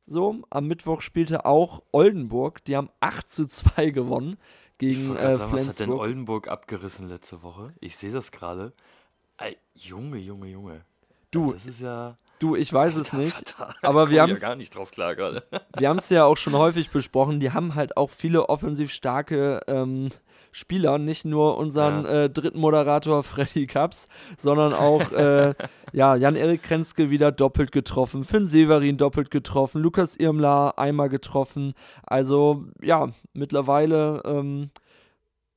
So, am Mittwoch spielte auch Oldenburg. Die haben 8 zu 2 gewonnen gegen äh, sagen, was hat denn. Oldenburg abgerissen letzte Woche? Ich sehe das gerade. Junge, Junge, Junge. Du, Das ist ja. Du, ich weiß es nicht. Aber wir haben ja gar nicht drauf klar gerade. (laughs) wir haben es ja auch schon häufig besprochen, die haben halt auch viele offensiv starke ähm, Spieler, nicht nur unseren Ja. äh, dritten Moderator Freddy Kaps, sondern auch äh, (laughs) ja, Jan-Erik Krenzke wieder doppelt getroffen, Finn Severin doppelt getroffen, Lukas Irmler einmal getroffen. Also ja, mittlerweile ähm,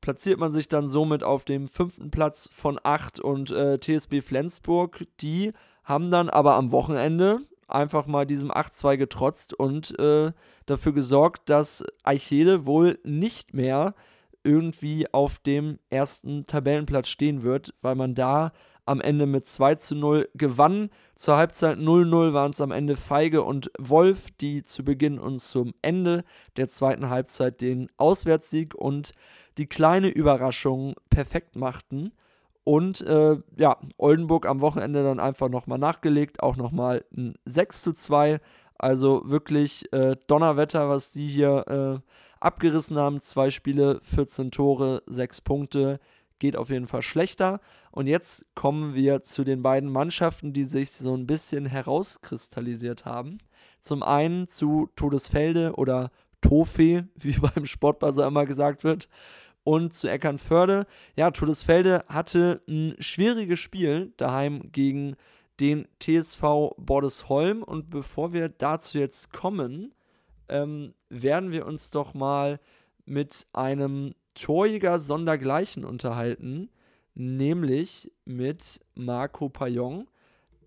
platziert man sich dann somit auf dem fünften Platz von acht und äh, TSB Flensburg, die haben dann aber am Wochenende einfach mal diesem 8-2 getrotzt und äh, dafür gesorgt, dass Eichede wohl nicht mehr irgendwie auf dem ersten Tabellenplatz stehen wird, weil man da am Ende mit 2 zu 0 gewann. Zur Halbzeit 0-0 waren es am Ende Feige und Wolf, die zu Beginn und zum Ende der zweiten Halbzeit den Auswärtssieg und die kleine Überraschung perfekt machten. Und äh, ja, Oldenburg am Wochenende dann einfach nochmal nachgelegt, auch nochmal ein 6 zu 2. Also wirklich äh, Donnerwetter, was die hier äh, abgerissen haben. Zwei Spiele, 14 Tore, 6 Punkte. Geht auf jeden Fall schlechter. Und jetzt kommen wir zu den beiden Mannschaften, die sich so ein bisschen herauskristallisiert haben. Zum einen zu Todesfelde oder Tofe, (laughs) wie beim Sportbuzzer immer gesagt wird und zu Eckernförde. Ja, Todesfelde hatte ein schwieriges Spiel daheim gegen den TSV Bordesholm. Und bevor wir dazu jetzt kommen, ähm, werden wir uns doch mal mit einem Torjäger sondergleichen unterhalten, nämlich mit Marco Payon,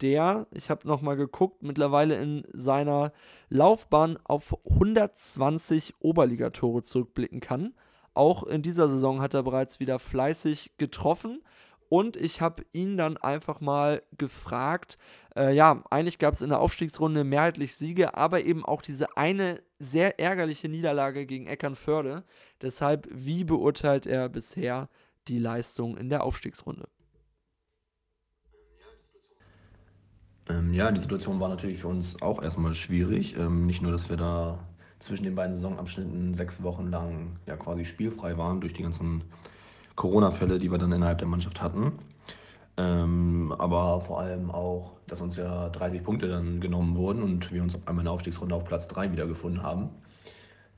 der, ich habe nochmal geguckt, mittlerweile in seiner Laufbahn auf 120 Oberligatore zurückblicken kann. Auch in dieser Saison hat er bereits wieder fleißig getroffen. Und ich habe ihn dann einfach mal gefragt, äh, ja, eigentlich gab es in der Aufstiegsrunde mehrheitlich Siege, aber eben auch diese eine sehr ärgerliche Niederlage gegen Eckernförde. Deshalb, wie beurteilt er bisher die Leistung in der Aufstiegsrunde? Ähm, ja, die Situation war natürlich für uns auch erstmal schwierig. Ähm, nicht nur, dass wir da zwischen den beiden Saisonabschnitten sechs Wochen lang ja quasi spielfrei waren durch die ganzen Corona-Fälle, die wir dann innerhalb der Mannschaft hatten. Ähm, aber vor allem auch, dass uns ja 30 Punkte dann genommen wurden und wir uns auf einmal in der Aufstiegsrunde auf Platz 3 wiedergefunden haben.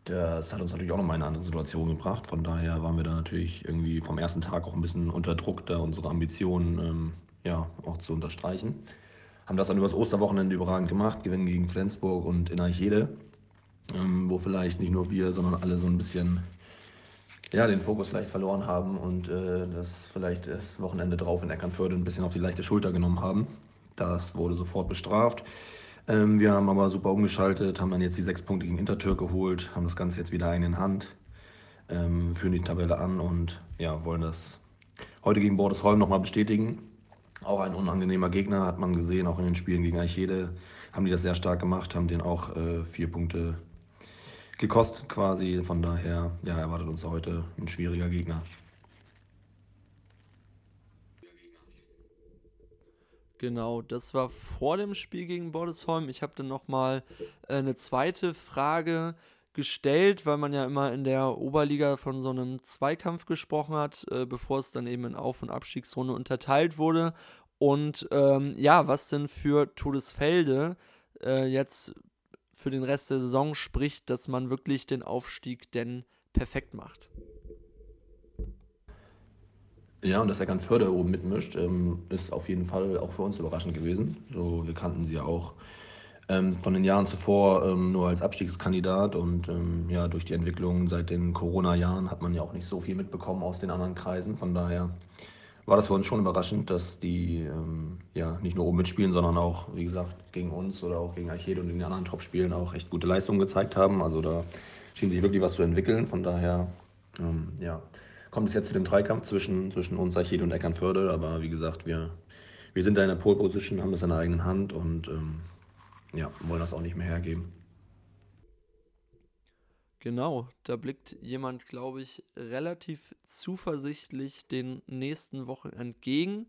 Das hat uns natürlich auch nochmal in eine andere Situation gebracht. Von daher waren wir da natürlich irgendwie vom ersten Tag auch ein bisschen unter Druck, da unsere Ambitionen ähm, ja, auch zu unterstreichen. Haben das dann übers Osterwochenende überragend gemacht, gewinnen gegen Flensburg und in Eichede, ähm, wo vielleicht nicht nur wir, sondern alle so ein bisschen ja, den Fokus vielleicht verloren haben und äh, das vielleicht das Wochenende drauf in Eckernförde ein bisschen auf die leichte Schulter genommen haben. Das wurde sofort bestraft. Ähm, wir haben aber super umgeschaltet, haben dann jetzt die sechs Punkte gegen Intertürk geholt, haben das Ganze jetzt wieder ein in Hand, ähm, führen die Tabelle an und ja, wollen das heute gegen Bordesholm nochmal bestätigen. Auch ein unangenehmer Gegner, hat man gesehen, auch in den Spielen gegen Eichede haben die das sehr stark gemacht, haben den auch äh, vier Punkte gekostet quasi. Von daher ja, erwartet uns heute ein schwieriger Gegner. Genau, das war vor dem Spiel gegen Bordesholm. Ich habe dann nochmal äh, eine zweite Frage gestellt, weil man ja immer in der Oberliga von so einem Zweikampf gesprochen hat, äh, bevor es dann eben in Auf- und Abstiegsrunde unterteilt wurde. Und ähm, ja, was denn für Todesfelde äh, jetzt für den Rest der Saison spricht, dass man wirklich den Aufstieg denn perfekt macht. Ja, und dass er ganz Förder oben mitmischt, ähm, ist auf jeden Fall auch für uns überraschend gewesen. So, wir kannten sie ja auch ähm, von den Jahren zuvor ähm, nur als Abstiegskandidat und ja, durch die Entwicklung seit den Corona-Jahren hat man ja auch nicht so viel mitbekommen aus den anderen Kreisen. Von daher war das für uns schon überraschend, dass die ähm, ja nicht nur oben mitspielen, sondern auch, wie gesagt, gegen uns oder auch gegen Archede und in den anderen Top-Spielen auch echt gute Leistungen gezeigt haben. Also da schien sich wirklich was zu entwickeln. Von daher, ähm, ja, kommt es jetzt zu dem Dreikampf zwischen, zwischen uns, Archede und Eckernförde. Aber wie gesagt, wir, wir sind da in der Pole-Position, haben das in der eigenen Hand und ähm, ja, wollen das auch nicht mehr hergeben. Genau, da blickt jemand, glaube ich, relativ zuversichtlich den nächsten Wochen entgegen.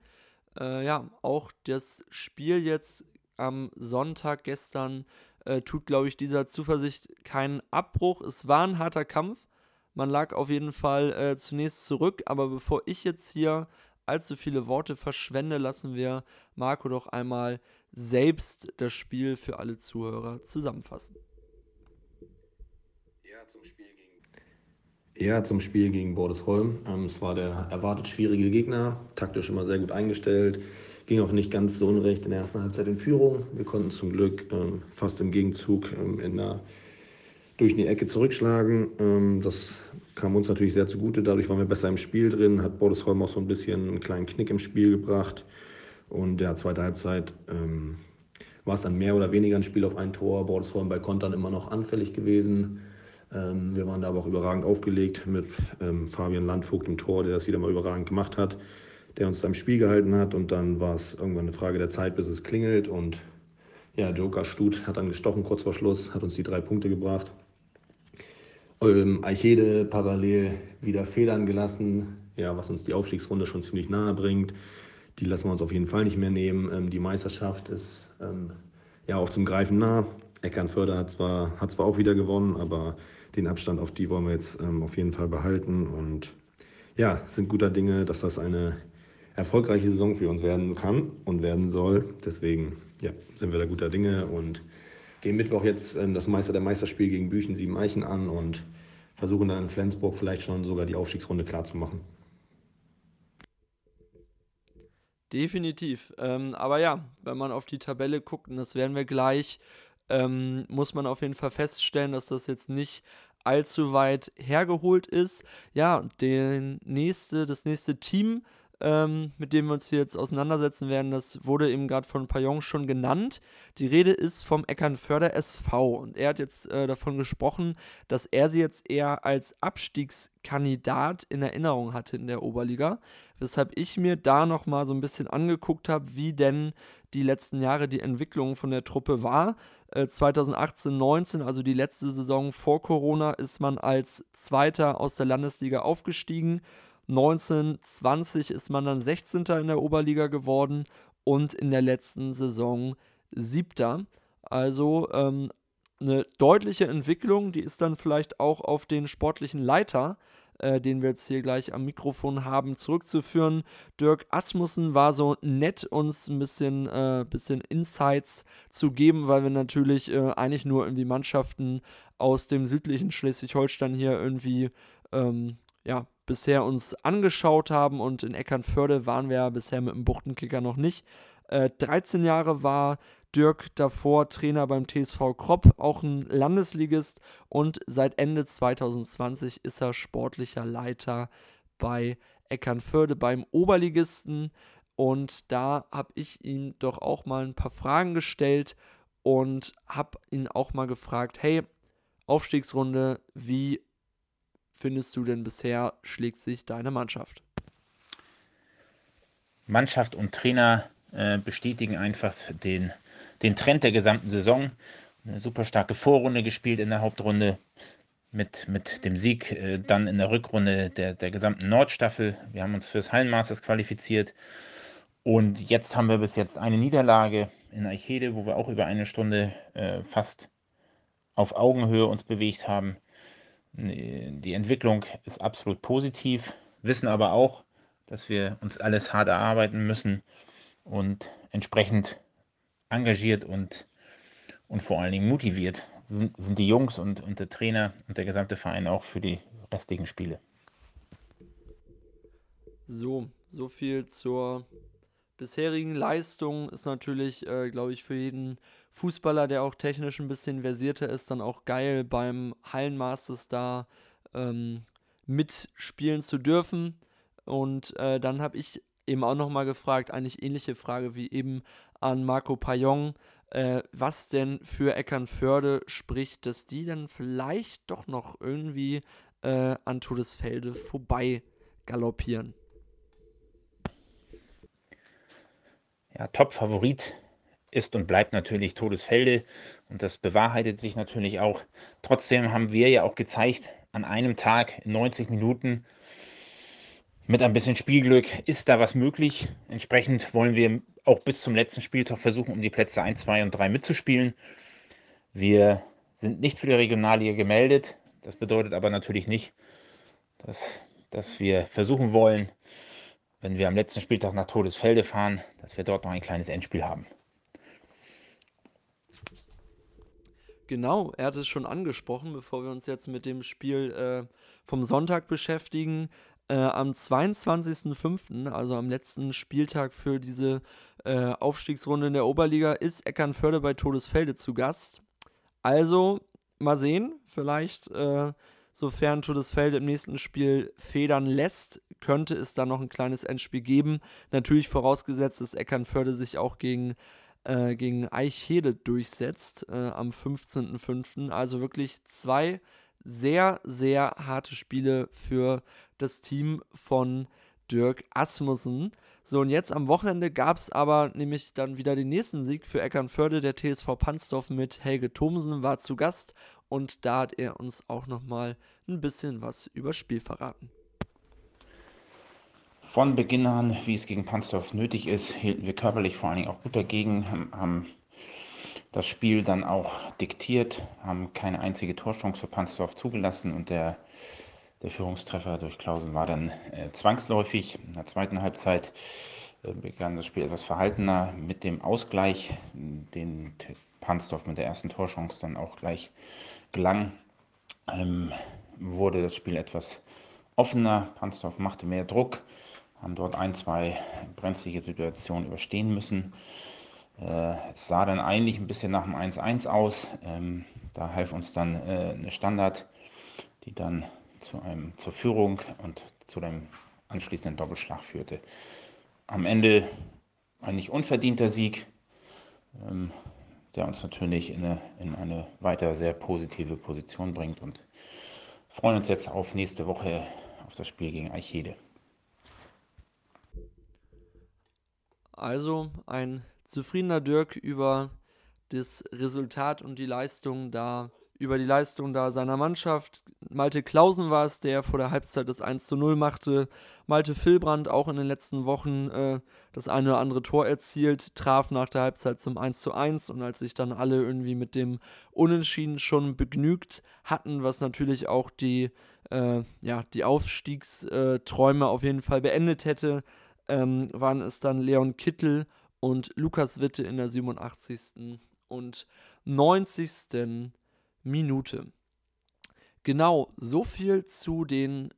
Äh, ja, auch das Spiel jetzt am Sonntag gestern äh, tut, glaube ich, dieser Zuversicht keinen Abbruch. Es war ein harter Kampf. Man lag auf jeden Fall äh, zunächst zurück, aber bevor ich jetzt hier allzu viele Worte verschwende, lassen wir Marco doch einmal selbst das Spiel für alle Zuhörer zusammenfassen. Zum Spiel gegen, ja, zum Spiel gegen Bordesholm. Ähm, es war der erwartet schwierige Gegner, taktisch immer sehr gut eingestellt. Ging auch nicht ganz so unrecht in der ersten Halbzeit in Führung. Wir konnten zum Glück ähm, fast im Gegenzug ähm, in der, durch die Ecke zurückschlagen. Ähm, das kam uns natürlich sehr zugute. Dadurch waren wir besser im Spiel drin. Hat Bordesholm auch so ein bisschen einen kleinen Knick im Spiel gebracht. Und ja, zweite Halbzeit ähm, war es dann mehr oder weniger ein Spiel auf ein Tor. Bordesholm bei Kontern immer noch anfällig gewesen. Ähm, wir waren da aber auch überragend aufgelegt mit ähm, Fabian Landvogt im Tor, der das wieder mal überragend gemacht hat, der uns da im Spiel gehalten hat. Und dann war es irgendwann eine Frage der Zeit, bis es klingelt. Und ja, Joker Stut hat dann gestochen kurz vor Schluss, hat uns die drei Punkte gebracht. Ähm, Eichede parallel wieder Federn gelassen, ja, was uns die Aufstiegsrunde schon ziemlich nahe bringt. Die lassen wir uns auf jeden Fall nicht mehr nehmen. Ähm, die Meisterschaft ist ähm, ja auch zum Greifen nah. Eckernförde hat zwar, hat zwar auch wieder gewonnen, aber den Abstand auf die wollen wir jetzt ähm, auf jeden Fall behalten. Und ja, sind guter Dinge, dass das eine erfolgreiche Saison für uns werden kann und werden soll. Deswegen ja, sind wir da guter Dinge und gehen Mittwoch jetzt ähm, das Meister der Meisterspiel gegen Büchen Sieben Eichen an und versuchen dann in Flensburg vielleicht schon sogar die Aufstiegsrunde klarzumachen. Definitiv. Ähm, aber ja, wenn man auf die Tabelle guckt, und das werden wir gleich, ähm, muss man auf jeden Fall feststellen, dass das jetzt nicht allzu weit hergeholt ist. Ja, den nächste, das nächste Team, ähm, mit dem wir uns hier jetzt auseinandersetzen werden, das wurde eben gerade von Payong schon genannt. Die Rede ist vom Eckernförder SV und er hat jetzt äh, davon gesprochen, dass er sie jetzt eher als Abstiegskandidat in Erinnerung hatte in der Oberliga, weshalb ich mir da nochmal so ein bisschen angeguckt habe, wie denn die letzten Jahre die Entwicklung von der Truppe war. Äh, 2018, 19, also die letzte Saison vor Corona, ist man als Zweiter aus der Landesliga aufgestiegen 1920 ist man dann 16. in der Oberliga geworden und in der letzten Saison 7. Also ähm, eine deutliche Entwicklung, die ist dann vielleicht auch auf den sportlichen Leiter, äh, den wir jetzt hier gleich am Mikrofon haben, zurückzuführen. Dirk Asmussen war so nett, uns ein bisschen, äh, bisschen Insights zu geben, weil wir natürlich äh, eigentlich nur irgendwie Mannschaften aus dem südlichen Schleswig-Holstein hier irgendwie ähm, ja, bisher uns angeschaut haben und in Eckernförde waren wir ja bisher mit dem Buchtenkicker noch nicht. Äh, 13 Jahre war Dirk davor Trainer beim TSV Kropp, auch ein Landesligist und seit Ende 2020 ist er sportlicher Leiter bei Eckernförde beim Oberligisten und da habe ich ihm doch auch mal ein paar Fragen gestellt und habe ihn auch mal gefragt, hey, Aufstiegsrunde, wie findest du denn bisher schlägt sich deine Mannschaft? Mannschaft und Trainer äh, bestätigen einfach den, den Trend der gesamten Saison. Eine super starke Vorrunde gespielt in der Hauptrunde mit, mit dem Sieg, äh, dann in der Rückrunde der, der gesamten Nordstaffel. Wir haben uns fürs Hallenmasters qualifiziert. Und jetzt haben wir bis jetzt eine Niederlage in Eichede, wo wir auch über eine Stunde äh, fast auf Augenhöhe uns bewegt haben die Entwicklung ist absolut positiv, wissen aber auch, dass wir uns alles hart erarbeiten müssen und entsprechend engagiert und, und vor allen Dingen motiviert sind, sind die Jungs und, und der Trainer und der gesamte Verein auch für die restlichen Spiele. So, so viel zur bisherigen Leistung ist natürlich, äh, glaube ich, für jeden Fußballer, der auch technisch ein bisschen versierter ist, dann auch geil beim Hallenmasters da ähm, mitspielen zu dürfen. Und äh, dann habe ich eben auch nochmal gefragt, eigentlich ähnliche Frage wie eben an Marco Payon, äh, was denn für Eckernförde spricht, dass die dann vielleicht doch noch irgendwie äh, an Todesfelde vorbei galoppieren. Ja, Top-Favorit ist und bleibt natürlich Todesfelde und das bewahrheitet sich natürlich auch. Trotzdem haben wir ja auch gezeigt, an einem Tag in 90 Minuten mit ein bisschen Spielglück ist da was möglich. Entsprechend wollen wir auch bis zum letzten Spieltag versuchen, um die Plätze 1, 2 und 3 mitzuspielen. Wir sind nicht für die Regionalliga gemeldet. Das bedeutet aber natürlich nicht, dass, dass wir versuchen wollen, wenn wir am letzten Spieltag nach Todesfelde fahren, dass wir dort noch ein kleines Endspiel haben. Genau, er hat es schon angesprochen, bevor wir uns jetzt mit dem Spiel äh, vom Sonntag beschäftigen. Äh, am 22.05., also am letzten Spieltag für diese äh, Aufstiegsrunde in der Oberliga, ist Eckernförde bei Todesfelde zu Gast. Also mal sehen, vielleicht, äh, sofern Todesfelde im nächsten Spiel federn lässt, könnte es da noch ein kleines Endspiel geben. Natürlich vorausgesetzt, dass Eckernförde sich auch gegen äh, gegen Eichhede durchsetzt äh, am 15.05. Also wirklich zwei sehr, sehr harte Spiele für das Team von Dirk Asmussen. So, und jetzt am Wochenende gab es aber nämlich dann wieder den nächsten Sieg für Eckernförde. Der TSV Pansdorf mit Helge Thomsen war zu Gast und da hat er uns auch nochmal ein bisschen was über Spiel verraten. Von Beginn an, wie es gegen Pansdorf nötig ist, hielten wir körperlich vor allen Dingen auch gut dagegen, haben das Spiel dann auch diktiert, haben keine einzige Torchance für Pansdorf zugelassen und der, der Führungstreffer durch Klausen war dann äh, zwangsläufig. In der zweiten Halbzeit äh, begann das Spiel etwas verhaltener mit dem Ausgleich, den Pansdorf mit der ersten Torchance dann auch gleich gelang. Ähm, wurde das Spiel etwas offener. Pansdorf machte mehr Druck, haben dort ein, zwei brenzlige Situationen überstehen müssen. Äh, es sah dann eigentlich ein bisschen nach dem 1-1 aus. Ähm, da half uns dann äh, eine Standard, die dann zu einem, zur Führung und zu dem anschließenden Doppelschlag führte. Am Ende ein nicht unverdienter Sieg, ähm, der uns natürlich in eine, in eine weiter sehr positive Position bringt und freuen uns jetzt auf nächste Woche auf das Spiel gegen Eichede. Also ein zufriedener Dirk über das Resultat und die Leistung da, über die Leistung da seiner Mannschaft. Malte Klausen war es, der vor der Halbzeit das 1 zu 0 machte. Malte Filbrand auch in den letzten Wochen äh, das eine oder andere Tor erzielt, traf nach der Halbzeit zum 1 zu 1 und als sich dann alle irgendwie mit dem Unentschieden schon begnügt hatten, was natürlich auch die, äh, ja, die Aufstiegsträume auf jeden Fall beendet hätte, ähm, waren es dann Leon Kittel und Lukas Witte in der 87. und 90. Minute. Genau, so viel zu den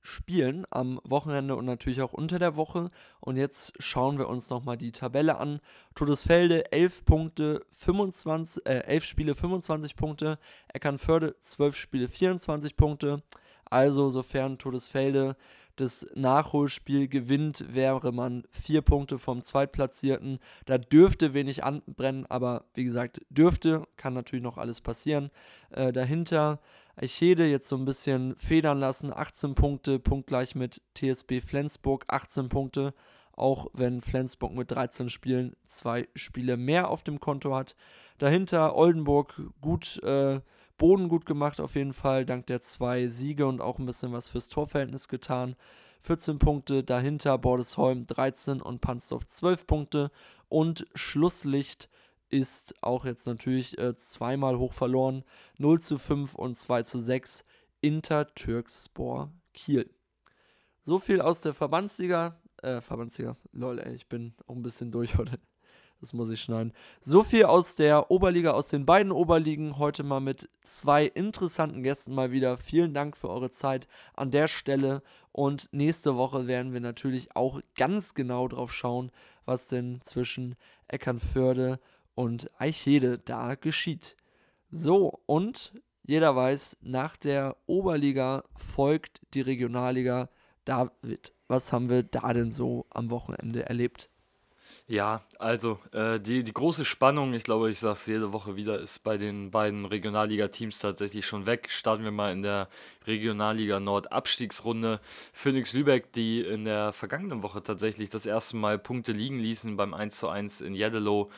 Spielen am Wochenende und natürlich auch unter der Woche. Und jetzt schauen wir uns nochmal die Tabelle an. Todesfelde 11 Punkte, 25, äh, 11 Spiele 25 Punkte. Eckernförde 12 Spiele 24 Punkte. Also sofern Todesfelde das Nachholspiel gewinnt, wäre man vier Punkte vom Zweitplatzierten. Da dürfte wenig anbrennen, aber wie gesagt, dürfte, kann natürlich noch alles passieren. Äh, dahinter Eichede jetzt so ein bisschen federn lassen, 18 Punkte, punktgleich mit TSB Flensburg, 18 Punkte, auch wenn Flensburg mit 13 Spielen zwei Spiele mehr auf dem Konto hat. Dahinter Oldenburg gut äh, Boden gut gemacht auf jeden Fall, dank der zwei Siege und auch ein bisschen was fürs Torverhältnis getan. 14 Punkte, dahinter Bordesholm 13 und Pansdorf 12 Punkte und Schlusslicht ist auch jetzt natürlich äh, zweimal hoch verloren, 0 zu 5 und 2 zu 6 Inter Türkspor Kiel. So viel aus der Verbandsliga, äh, Verbandsliga, lol, ey, ich bin auch ein bisschen durch heute. Das muss ich schneiden. So viel aus der Oberliga, aus den beiden Oberligen. Heute mal mit zwei interessanten Gästen mal wieder. Vielen Dank für eure Zeit an der Stelle. Und nächste Woche werden wir natürlich auch ganz genau drauf schauen, was denn zwischen Eckernförde und Eichhede da geschieht. So, und jeder weiß, nach der Oberliga folgt die Regionalliga. David, was haben wir da denn so am Wochenende erlebt? Ja, also äh, die, die große Spannung, ich glaube, ich sage es jede Woche wieder, ist bei den beiden Regionalliga-Teams tatsächlich schon weg. Starten wir mal in der Regionalliga Nord Abstiegsrunde. Phoenix Lübeck, die in der vergangenen Woche tatsächlich das erste Mal Punkte liegen ließen beim 1:1 in Jeddelo.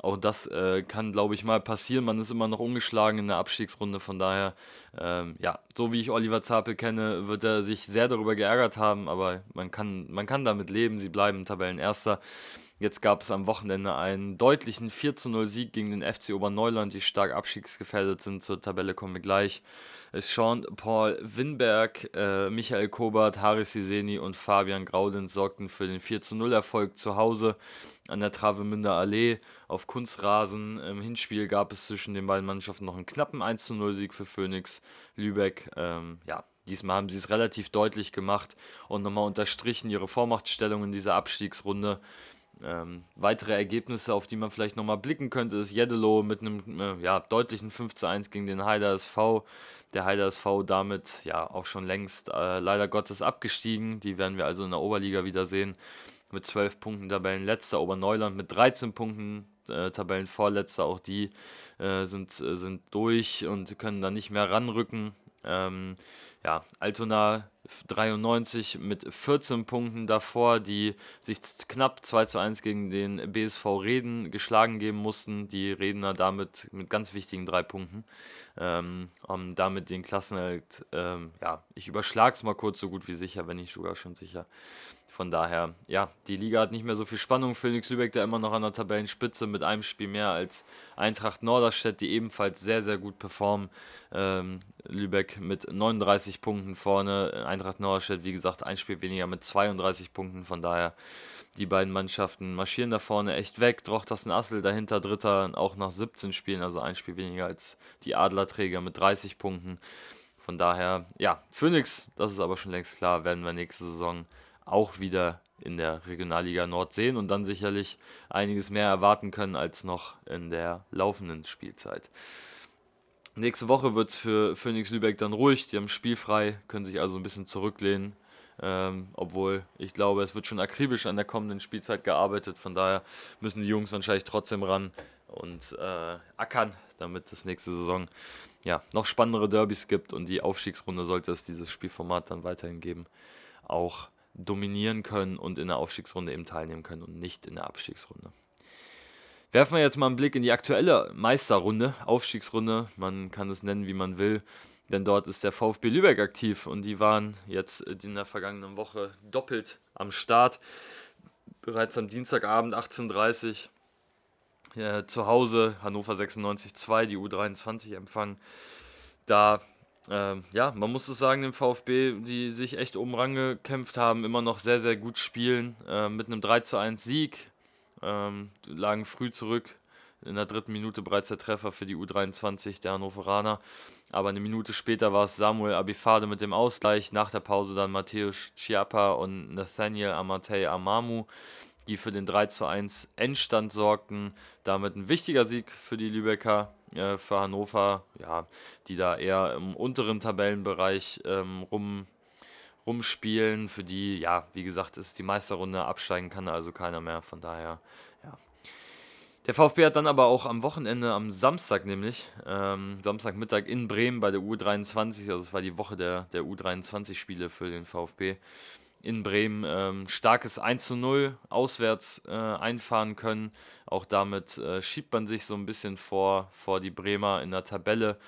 Auch das äh, kann, glaube ich, mal passieren. Man ist immer noch ungeschlagen in der Abstiegsrunde. Von daher, ähm, ja, so wie ich Oliver Zapel kenne, wird er sich sehr darüber geärgert haben. Aber man kann, man kann damit leben. Sie bleiben Tabellenerster. Jetzt gab es am Wochenende einen deutlichen 4 0 Sieg gegen den FC Oberneuland, die stark abstiegsgefährdet sind. Zur Tabelle kommen wir gleich. Sean Paul Winberg, äh, Michael Kobert, Haris Siseni und Fabian Graudens sorgten für den 4 0 Erfolg zu Hause an der Travemünder Allee auf Kunstrasen. Im Hinspiel gab es zwischen den beiden Mannschaften noch einen knappen 1 0 Sieg für Phoenix Lübeck. Ähm, ja, diesmal haben sie es relativ deutlich gemacht und nochmal unterstrichen ihre Vormachtstellung in dieser Abstiegsrunde. Ähm, weitere Ergebnisse, auf die man vielleicht nochmal blicken könnte, ist Jeddelo mit einem äh, ja, deutlichen 5 zu 1 gegen den Heider SV. Der Heider SV damit ja auch schon längst äh, leider Gottes abgestiegen. Die werden wir also in der Oberliga wiedersehen. Mit 12 Punkten Tabellenletzter. Oberneuland mit 13 Punkten äh, Tabellenvorletzter. Auch die äh, sind, äh, sind durch und können da nicht mehr ranrücken. Ähm, ja, Altona 93 mit 14 Punkten davor, die sich knapp 2 zu 1 gegen den BSV Reden geschlagen geben mussten. Die Redner damit mit ganz wichtigen drei Punkten. Ähm, haben damit den Klassenerhalt, ähm, ja, ich überschlage es mal kurz so gut wie sicher, wenn nicht sogar schon sicher. Von daher, ja, die Liga hat nicht mehr so viel Spannung. Phoenix Lübeck da immer noch an der Tabellenspitze mit einem Spiel mehr als Eintracht Norderstedt, die ebenfalls sehr, sehr gut performen. Ähm, Lübeck mit 39 Punkten vorne. Eintracht Norderstedt, wie gesagt, ein Spiel weniger mit 32 Punkten. Von daher, die beiden Mannschaften marschieren da vorne echt weg. Drochtersen Assel dahinter Dritter, auch nach 17 Spielen, also ein Spiel weniger als die Adlerträger mit 30 Punkten. Von daher, ja, Phoenix, das ist aber schon längst klar, werden wir nächste Saison auch wieder in der Regionalliga Nord sehen und dann sicherlich einiges mehr erwarten können als noch in der laufenden Spielzeit. Nächste Woche wird es für Phoenix Lübeck dann ruhig, die haben spielfrei, können sich also ein bisschen zurücklehnen. Ähm, obwohl ich glaube, es wird schon akribisch an der kommenden Spielzeit gearbeitet. Von daher müssen die Jungs wahrscheinlich trotzdem ran und äh, ackern, damit es nächste Saison ja, noch spannendere Derbys gibt und die Aufstiegsrunde sollte es dieses Spielformat dann weiterhin geben. Auch dominieren können und in der Aufstiegsrunde eben teilnehmen können und nicht in der Abstiegsrunde. Werfen wir jetzt mal einen Blick in die aktuelle Meisterrunde, Aufstiegsrunde, man kann es nennen, wie man will, denn dort ist der VfB Lübeck aktiv und die waren jetzt in der vergangenen Woche doppelt am Start. Bereits am Dienstagabend 18.30 Uhr äh, zu Hause Hannover 96-2, die U23 empfangen. Da ähm, ja, man muss es sagen, dem VfB, die sich echt oben rangekämpft haben, immer noch sehr, sehr gut spielen. Äh, mit einem 3 zu 1 Sieg. Ähm, lagen früh zurück. In der dritten Minute bereits der Treffer für die U23 der Hannoveraner. Aber eine Minute später war es Samuel Abifade mit dem Ausgleich. Nach der Pause dann Matthäus Chiappa und Nathaniel Amatei Amamu, die für den 3 zu 1 Endstand sorgten. Damit ein wichtiger Sieg für die Lübecker äh, für Hannover, ja, die da eher im unteren Tabellenbereich ähm, rum, rumspielen, für die, ja, wie gesagt, ist die Meisterrunde absteigen kann also keiner mehr, von daher, ja. Der VfB hat dann aber auch am Wochenende, am Samstag nämlich, ähm, Samstagmittag in Bremen bei der U23, also es war die Woche der, der U23-Spiele für den VfB, in Bremen ähm, starkes 1 zu 0 auswärts äh, einfahren können. Auch damit äh, schiebt man sich so ein bisschen vor, vor die Bremer in der Tabelle.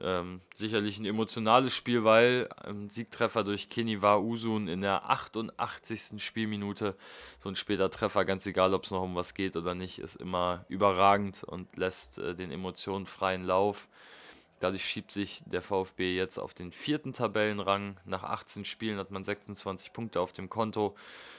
Ähm, sicherlich ein emotionales Spiel, weil ein Siegtreffer durch Keniwa Usun in der 88. Spielminute, so ein später Treffer, ganz egal ob es noch um was geht oder nicht, ist immer überragend und lässt äh, den Emotionen freien Lauf. Dadurch schiebt sich der VfB jetzt auf den vierten Tabellenrang. Nach 18 Spielen hat man 26 Punkte auf dem Konto.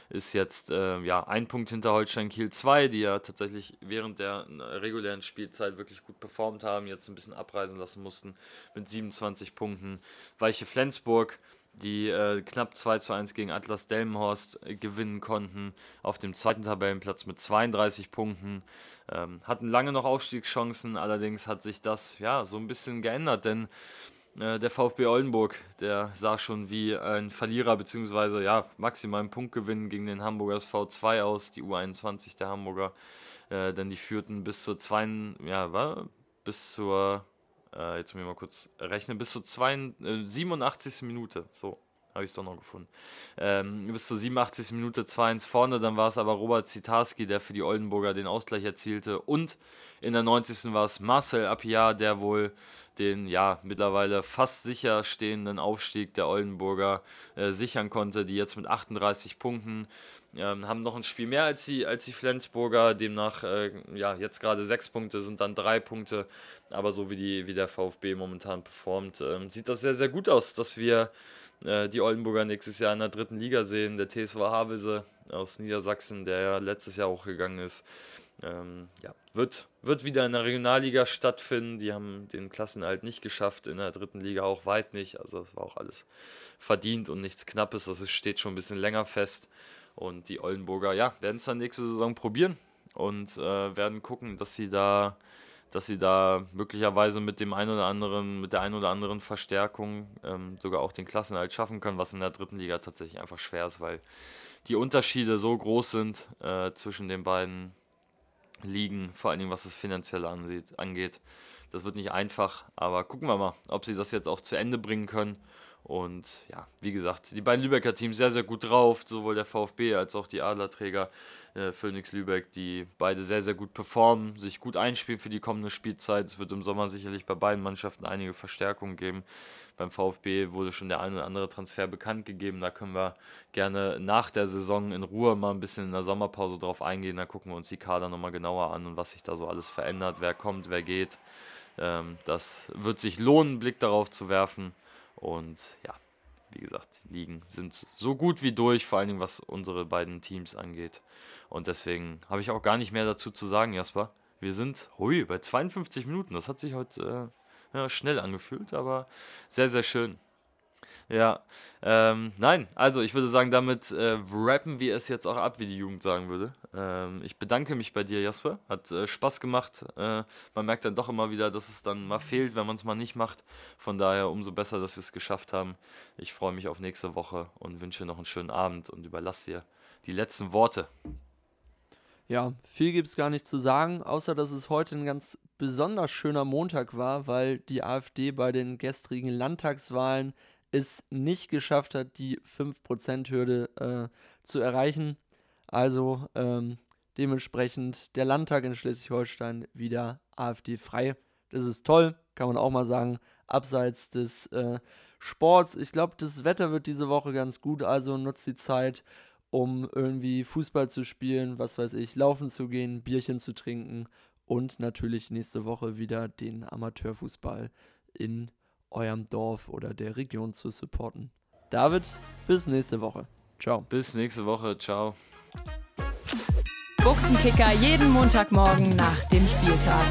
Ist jetzt äh, ja, ein Punkt hinter Holstein Kiel 2, die ja tatsächlich während der äh, regulären Spielzeit wirklich gut performt haben, jetzt ein bisschen abreisen lassen mussten mit 27 Punkten. Weiche Flensburg die äh, knapp 2 zu 1 gegen Atlas Delmenhorst äh, gewinnen konnten, auf dem zweiten Tabellenplatz mit 32 Punkten. Ähm, hatten lange noch Aufstiegschancen, allerdings hat sich das ja so ein bisschen geändert, denn äh, der VfB Oldenburg, der sah schon wie ein Verlierer, beziehungsweise ja, maximal einen Punktgewinn gegen den Hamburgers V2 aus, die U21 der Hamburger, äh, denn die führten bis zur, zwei, ja, war, bis zur äh, jetzt muss ich mal kurz rechnen, bis zur zwei, äh, 87. Minute, so, habe ich es doch noch gefunden. Ähm, bis zur 87. Minute 2-1 vorne, dann war es aber Robert Zitarski, der für die Oldenburger den Ausgleich erzielte und in der 90. war es Marcel Appiar, der wohl den ja mittlerweile fast sicher stehenden Aufstieg der Oldenburger äh, sichern konnte, die jetzt mit 38 Punkten ähm, haben noch ein Spiel mehr als die, als die Flensburger, demnach äh, ja jetzt gerade sechs Punkte sind dann drei Punkte, aber so wie, die, wie der VfB momentan performt, ähm, sieht das sehr, sehr gut aus, dass wir äh, die Oldenburger nächstes Jahr in der dritten Liga sehen. Der TSV Havelse aus Niedersachsen, der ja letztes Jahr auch gegangen ist, ähm, ja, wird, wird wieder in der Regionalliga stattfinden. Die haben den Klassenhalt nicht geschafft, in der dritten Liga auch weit nicht. Also das war auch alles verdient und nichts Knappes. Das steht schon ein bisschen länger fest. Und die Oldenburger, ja, werden es dann nächste Saison probieren und äh, werden gucken, dass sie da, dass sie da möglicherweise mit dem ein oder anderen, mit der ein oder anderen Verstärkung ähm, sogar auch den Klassenhalt schaffen können, was in der dritten Liga tatsächlich einfach schwer ist, weil die Unterschiede so groß sind äh, zwischen den beiden Ligen, vor allen Dingen was das Finanzielle ansieht, angeht. Das wird nicht einfach, aber gucken wir mal, ob sie das jetzt auch zu Ende bringen können und ja, wie gesagt, die beiden Lübecker Teams sehr, sehr gut drauf, sowohl der VfB als auch die Adlerträger äh, Phoenix Lübeck, die beide sehr, sehr gut performen, sich gut einspielen für die kommende Spielzeit. Es wird im Sommer sicherlich bei beiden Mannschaften einige Verstärkungen geben. Beim VfB wurde schon der ein oder andere Transfer bekannt gegeben. Da können wir gerne nach der Saison in Ruhe mal ein bisschen in der Sommerpause drauf eingehen. Da gucken wir uns die Kader nochmal genauer an und was sich da so alles verändert, wer kommt, wer geht. Ähm, das wird sich lohnen, einen Blick darauf zu werfen. Und ja, wie gesagt, die Ligen sind so gut wie durch, vor allen Dingen was unsere beiden Teams angeht. Und deswegen habe ich auch gar nicht mehr dazu zu sagen, Jasper. Wir sind, hui, bei 52 Minuten. Das hat sich heute äh, ja, schnell angefühlt, aber sehr, sehr schön. Ja, ähm, nein, also ich würde sagen, damit äh, rappen wir es jetzt auch ab, wie die Jugend sagen würde. Ähm, ich bedanke mich bei dir, Jasper. Hat äh, Spaß gemacht. Äh, man merkt dann doch immer wieder, dass es dann mal fehlt, wenn man es mal nicht macht. Von daher umso besser, dass wir es geschafft haben. Ich freue mich auf nächste Woche und wünsche noch einen schönen Abend und überlasse dir die letzten Worte. Ja, viel gibt es gar nicht zu sagen, außer dass es heute ein ganz besonders schöner Montag war, weil die AfD bei den gestrigen Landtagswahlen es nicht geschafft hat, die 5%-Hürde äh, zu erreichen. Also ähm, dementsprechend der Landtag in Schleswig-Holstein wieder AfD-frei. Das ist toll, kann man auch mal sagen, abseits des äh, Sports. Ich glaube, das Wetter wird diese Woche ganz gut, also nutzt die Zeit, um irgendwie Fußball zu spielen, was weiß ich, laufen zu gehen, Bierchen zu trinken und natürlich nächste Woche wieder den Amateurfußball in eurem Dorf oder der Region zu supporten. David, bis nächste Woche. Ciao. Bis nächste Woche. Ciao. Buchtenkicker jeden Montagmorgen nach dem Spieltag.